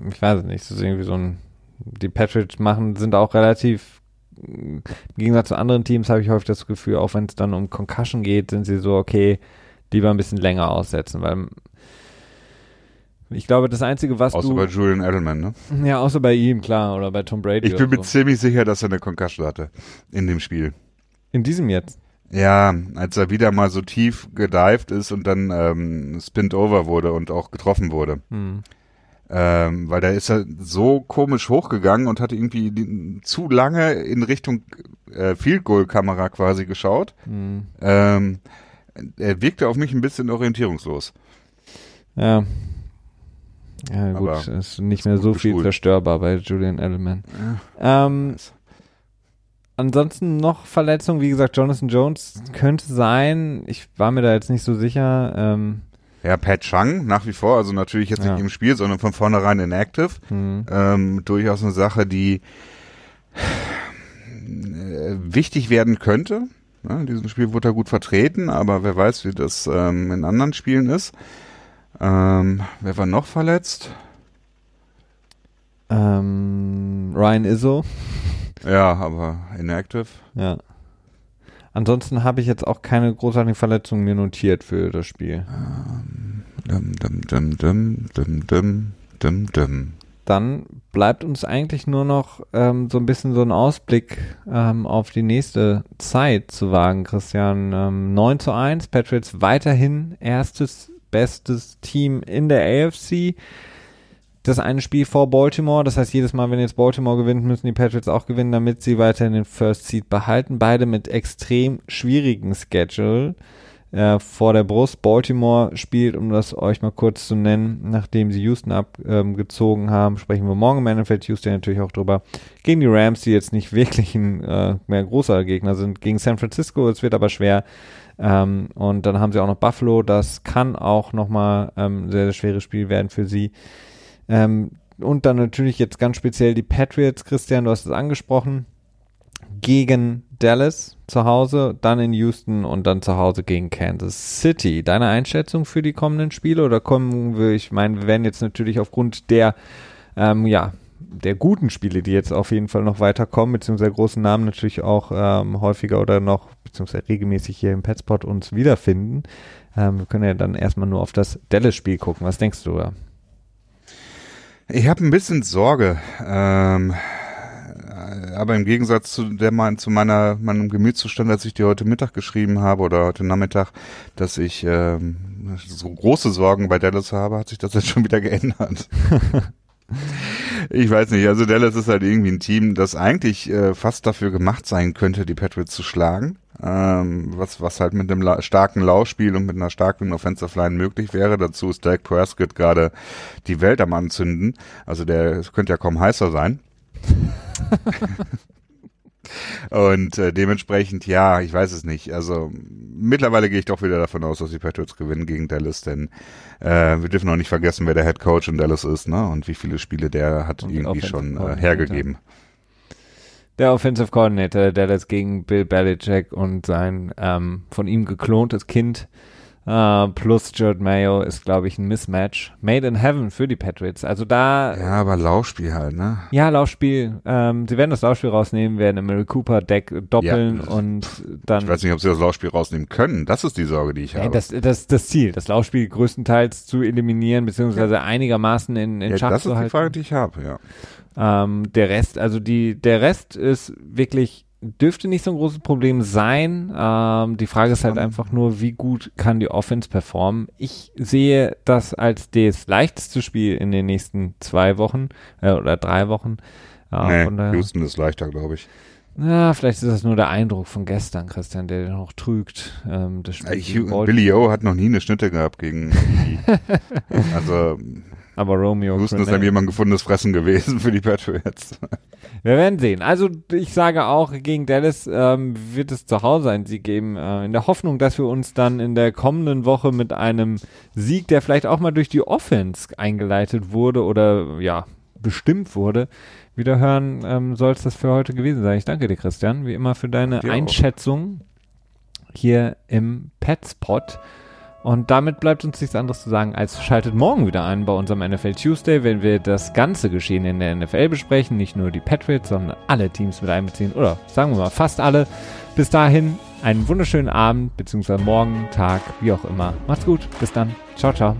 Ich weiß nicht, es ist irgendwie so ein, die Patriots machen, sind auch relativ, im Gegensatz zu anderen Teams habe ich häufig das Gefühl, auch wenn es dann um Concussion geht, sind sie so, okay, lieber ein bisschen länger aussetzen, weil ich glaube, das Einzige, was Außer du, bei Julian Edelman, ne? ja, außer bei ihm, klar, oder bei Tom Brady Ich bin mir so. ziemlich sicher, dass er eine Concussion hatte in dem Spiel. In diesem jetzt. Ja, als er wieder mal so tief gedived ist und dann ähm, spinned over wurde und auch getroffen wurde. Hm. Ähm, weil da ist er so komisch hochgegangen und hatte irgendwie die, zu lange in Richtung äh, Field Goal Kamera quasi geschaut. Mhm. Ähm, er wirkte auf mich ein bisschen orientierungslos. Ja. Ja, gut, Aber ist nicht mehr so viel zerstörbar bei Julian Edelman. Ja. Ähm, ansonsten noch Verletzungen, wie gesagt, Jonathan Jones könnte sein. Ich war mir da jetzt nicht so sicher. Ähm, ja, Pat Chang nach wie vor, also natürlich jetzt ja. nicht im Spiel, sondern von vornherein inactive. Mhm. Ähm, durchaus eine Sache, die äh, wichtig werden könnte. Ja, in diesem Spiel wurde er gut vertreten, aber wer weiß, wie das ähm, in anderen Spielen ist. Ähm, wer war noch verletzt? Ähm, Ryan Izzo. Ja, aber inactive. Ja. Ansonsten habe ich jetzt auch keine großartigen Verletzungen mir notiert für das Spiel. Ähm, dum, dum, dum, dum, dum, dum, dum. Dann bleibt uns eigentlich nur noch ähm, so ein bisschen so ein Ausblick ähm, auf die nächste Zeit zu wagen, Christian. Ähm, 9 zu 1, Patriots weiterhin erstes, bestes Team in der AFC das eine Spiel vor Baltimore. Das heißt, jedes Mal, wenn jetzt Baltimore gewinnt, müssen die Patriots auch gewinnen, damit sie weiterhin den First Seed behalten. Beide mit extrem schwierigen Schedule äh, vor der Brust. Baltimore spielt, um das euch mal kurz zu nennen, nachdem sie Houston abgezogen ähm, haben, sprechen wir morgen im NFL Tuesday natürlich auch drüber, gegen die Rams, die jetzt nicht wirklich ein äh, mehr großer Gegner sind, gegen San Francisco. Es wird aber schwer. Ähm, und dann haben sie auch noch Buffalo. Das kann auch nochmal ähm, ein sehr, sehr schweres Spiel werden für sie. Ähm, und dann natürlich jetzt ganz speziell die Patriots, Christian, du hast es angesprochen, gegen Dallas zu Hause, dann in Houston und dann zu Hause gegen Kansas City. Deine Einschätzung für die kommenden Spiele oder kommen wir, ich meine, wir werden jetzt natürlich aufgrund der, ähm, ja, der guten Spiele, die jetzt auf jeden Fall noch weiterkommen, beziehungsweise großen Namen natürlich auch ähm, häufiger oder noch, beziehungsweise regelmäßig hier im Petspot uns wiederfinden. Ähm, wir können ja dann erstmal nur auf das Dallas-Spiel gucken. Was denkst du da? Ich habe ein bisschen Sorge, ähm, aber im Gegensatz zu der zu meiner meinem Gemütszustand, als ich dir heute Mittag geschrieben habe oder heute Nachmittag, dass ich ähm, so große Sorgen bei Dallas habe, hat sich das jetzt schon wieder geändert. ich weiß nicht, also Dallas ist halt irgendwie ein Team, das eigentlich äh, fast dafür gemacht sein könnte, die Patriots zu schlagen ähm, was, was halt mit einem la starken Laufspiel und mit einer starken Offensive Line möglich wäre. Dazu ist Dak Prescott gerade die Welt am Anzünden. Also der könnte ja kaum heißer sein. Und äh, dementsprechend, ja, ich weiß es nicht. Also mittlerweile gehe ich doch wieder davon aus, dass die Patriots gewinnen gegen Dallas, denn äh, wir dürfen auch nicht vergessen, wer der Head Coach in Dallas ist, ne? Und wie viele Spiele der hat und irgendwie schon äh, hergegeben der Offensive Coordinator der das gegen Bill Belichick und sein ähm, von ihm geklontes Kind Uh, plus Jared Mayo ist, glaube ich, ein Mismatch. Made in Heaven für die Patriots. Also da. Ja, aber Laufspiel halt, ne? Ja, Laufspiel. Ähm, sie werden das Laufspiel rausnehmen, werden Mary Cooper Deck doppeln ja, und dann. Ich weiß nicht, ob sie das Laufspiel rausnehmen können. Das ist die Sorge, die ich habe. Das, das, das Ziel, das Laufspiel größtenteils zu eliminieren, beziehungsweise ja. einigermaßen in, in ja, Schach zu halten. Das ist die Frage, die ich habe, ja. Ähm, der Rest, also die, der Rest ist wirklich, dürfte nicht so ein großes Problem sein. Ähm, die Frage ist halt einfach nur, wie gut kann die Offense performen. Ich sehe das als das leichteste Spiel in den nächsten zwei Wochen äh, oder drei Wochen. Äh, nee, der, Houston ist leichter, glaube ich. Ja, vielleicht ist das nur der Eindruck von gestern, Christian, der noch trügt. Ähm, das Spiel ich, Billy O hat noch nie eine Schnitte gehabt gegen die. also aber Romeo. Houston ist dann jemand gefundenes Fressen gewesen für die Patriots. Wir werden sehen. Also ich sage auch, gegen Dallas ähm, wird es zu Hause einen Sieg geben, äh, in der Hoffnung, dass wir uns dann in der kommenden Woche mit einem Sieg, der vielleicht auch mal durch die Offense eingeleitet wurde oder ja, bestimmt wurde, wieder hören, ähm, soll es das für heute gewesen sein. Ich danke dir, Christian, wie immer für deine Einschätzung hier im Petspot. Und damit bleibt uns nichts anderes zu sagen, als schaltet morgen wieder ein bei unserem NFL Tuesday, wenn wir das ganze Geschehen in der NFL besprechen. Nicht nur die Patriots, sondern alle Teams mit einbeziehen. Oder sagen wir mal fast alle. Bis dahin einen wunderschönen Abend, beziehungsweise morgen, Tag, wie auch immer. Macht's gut. Bis dann. Ciao, ciao.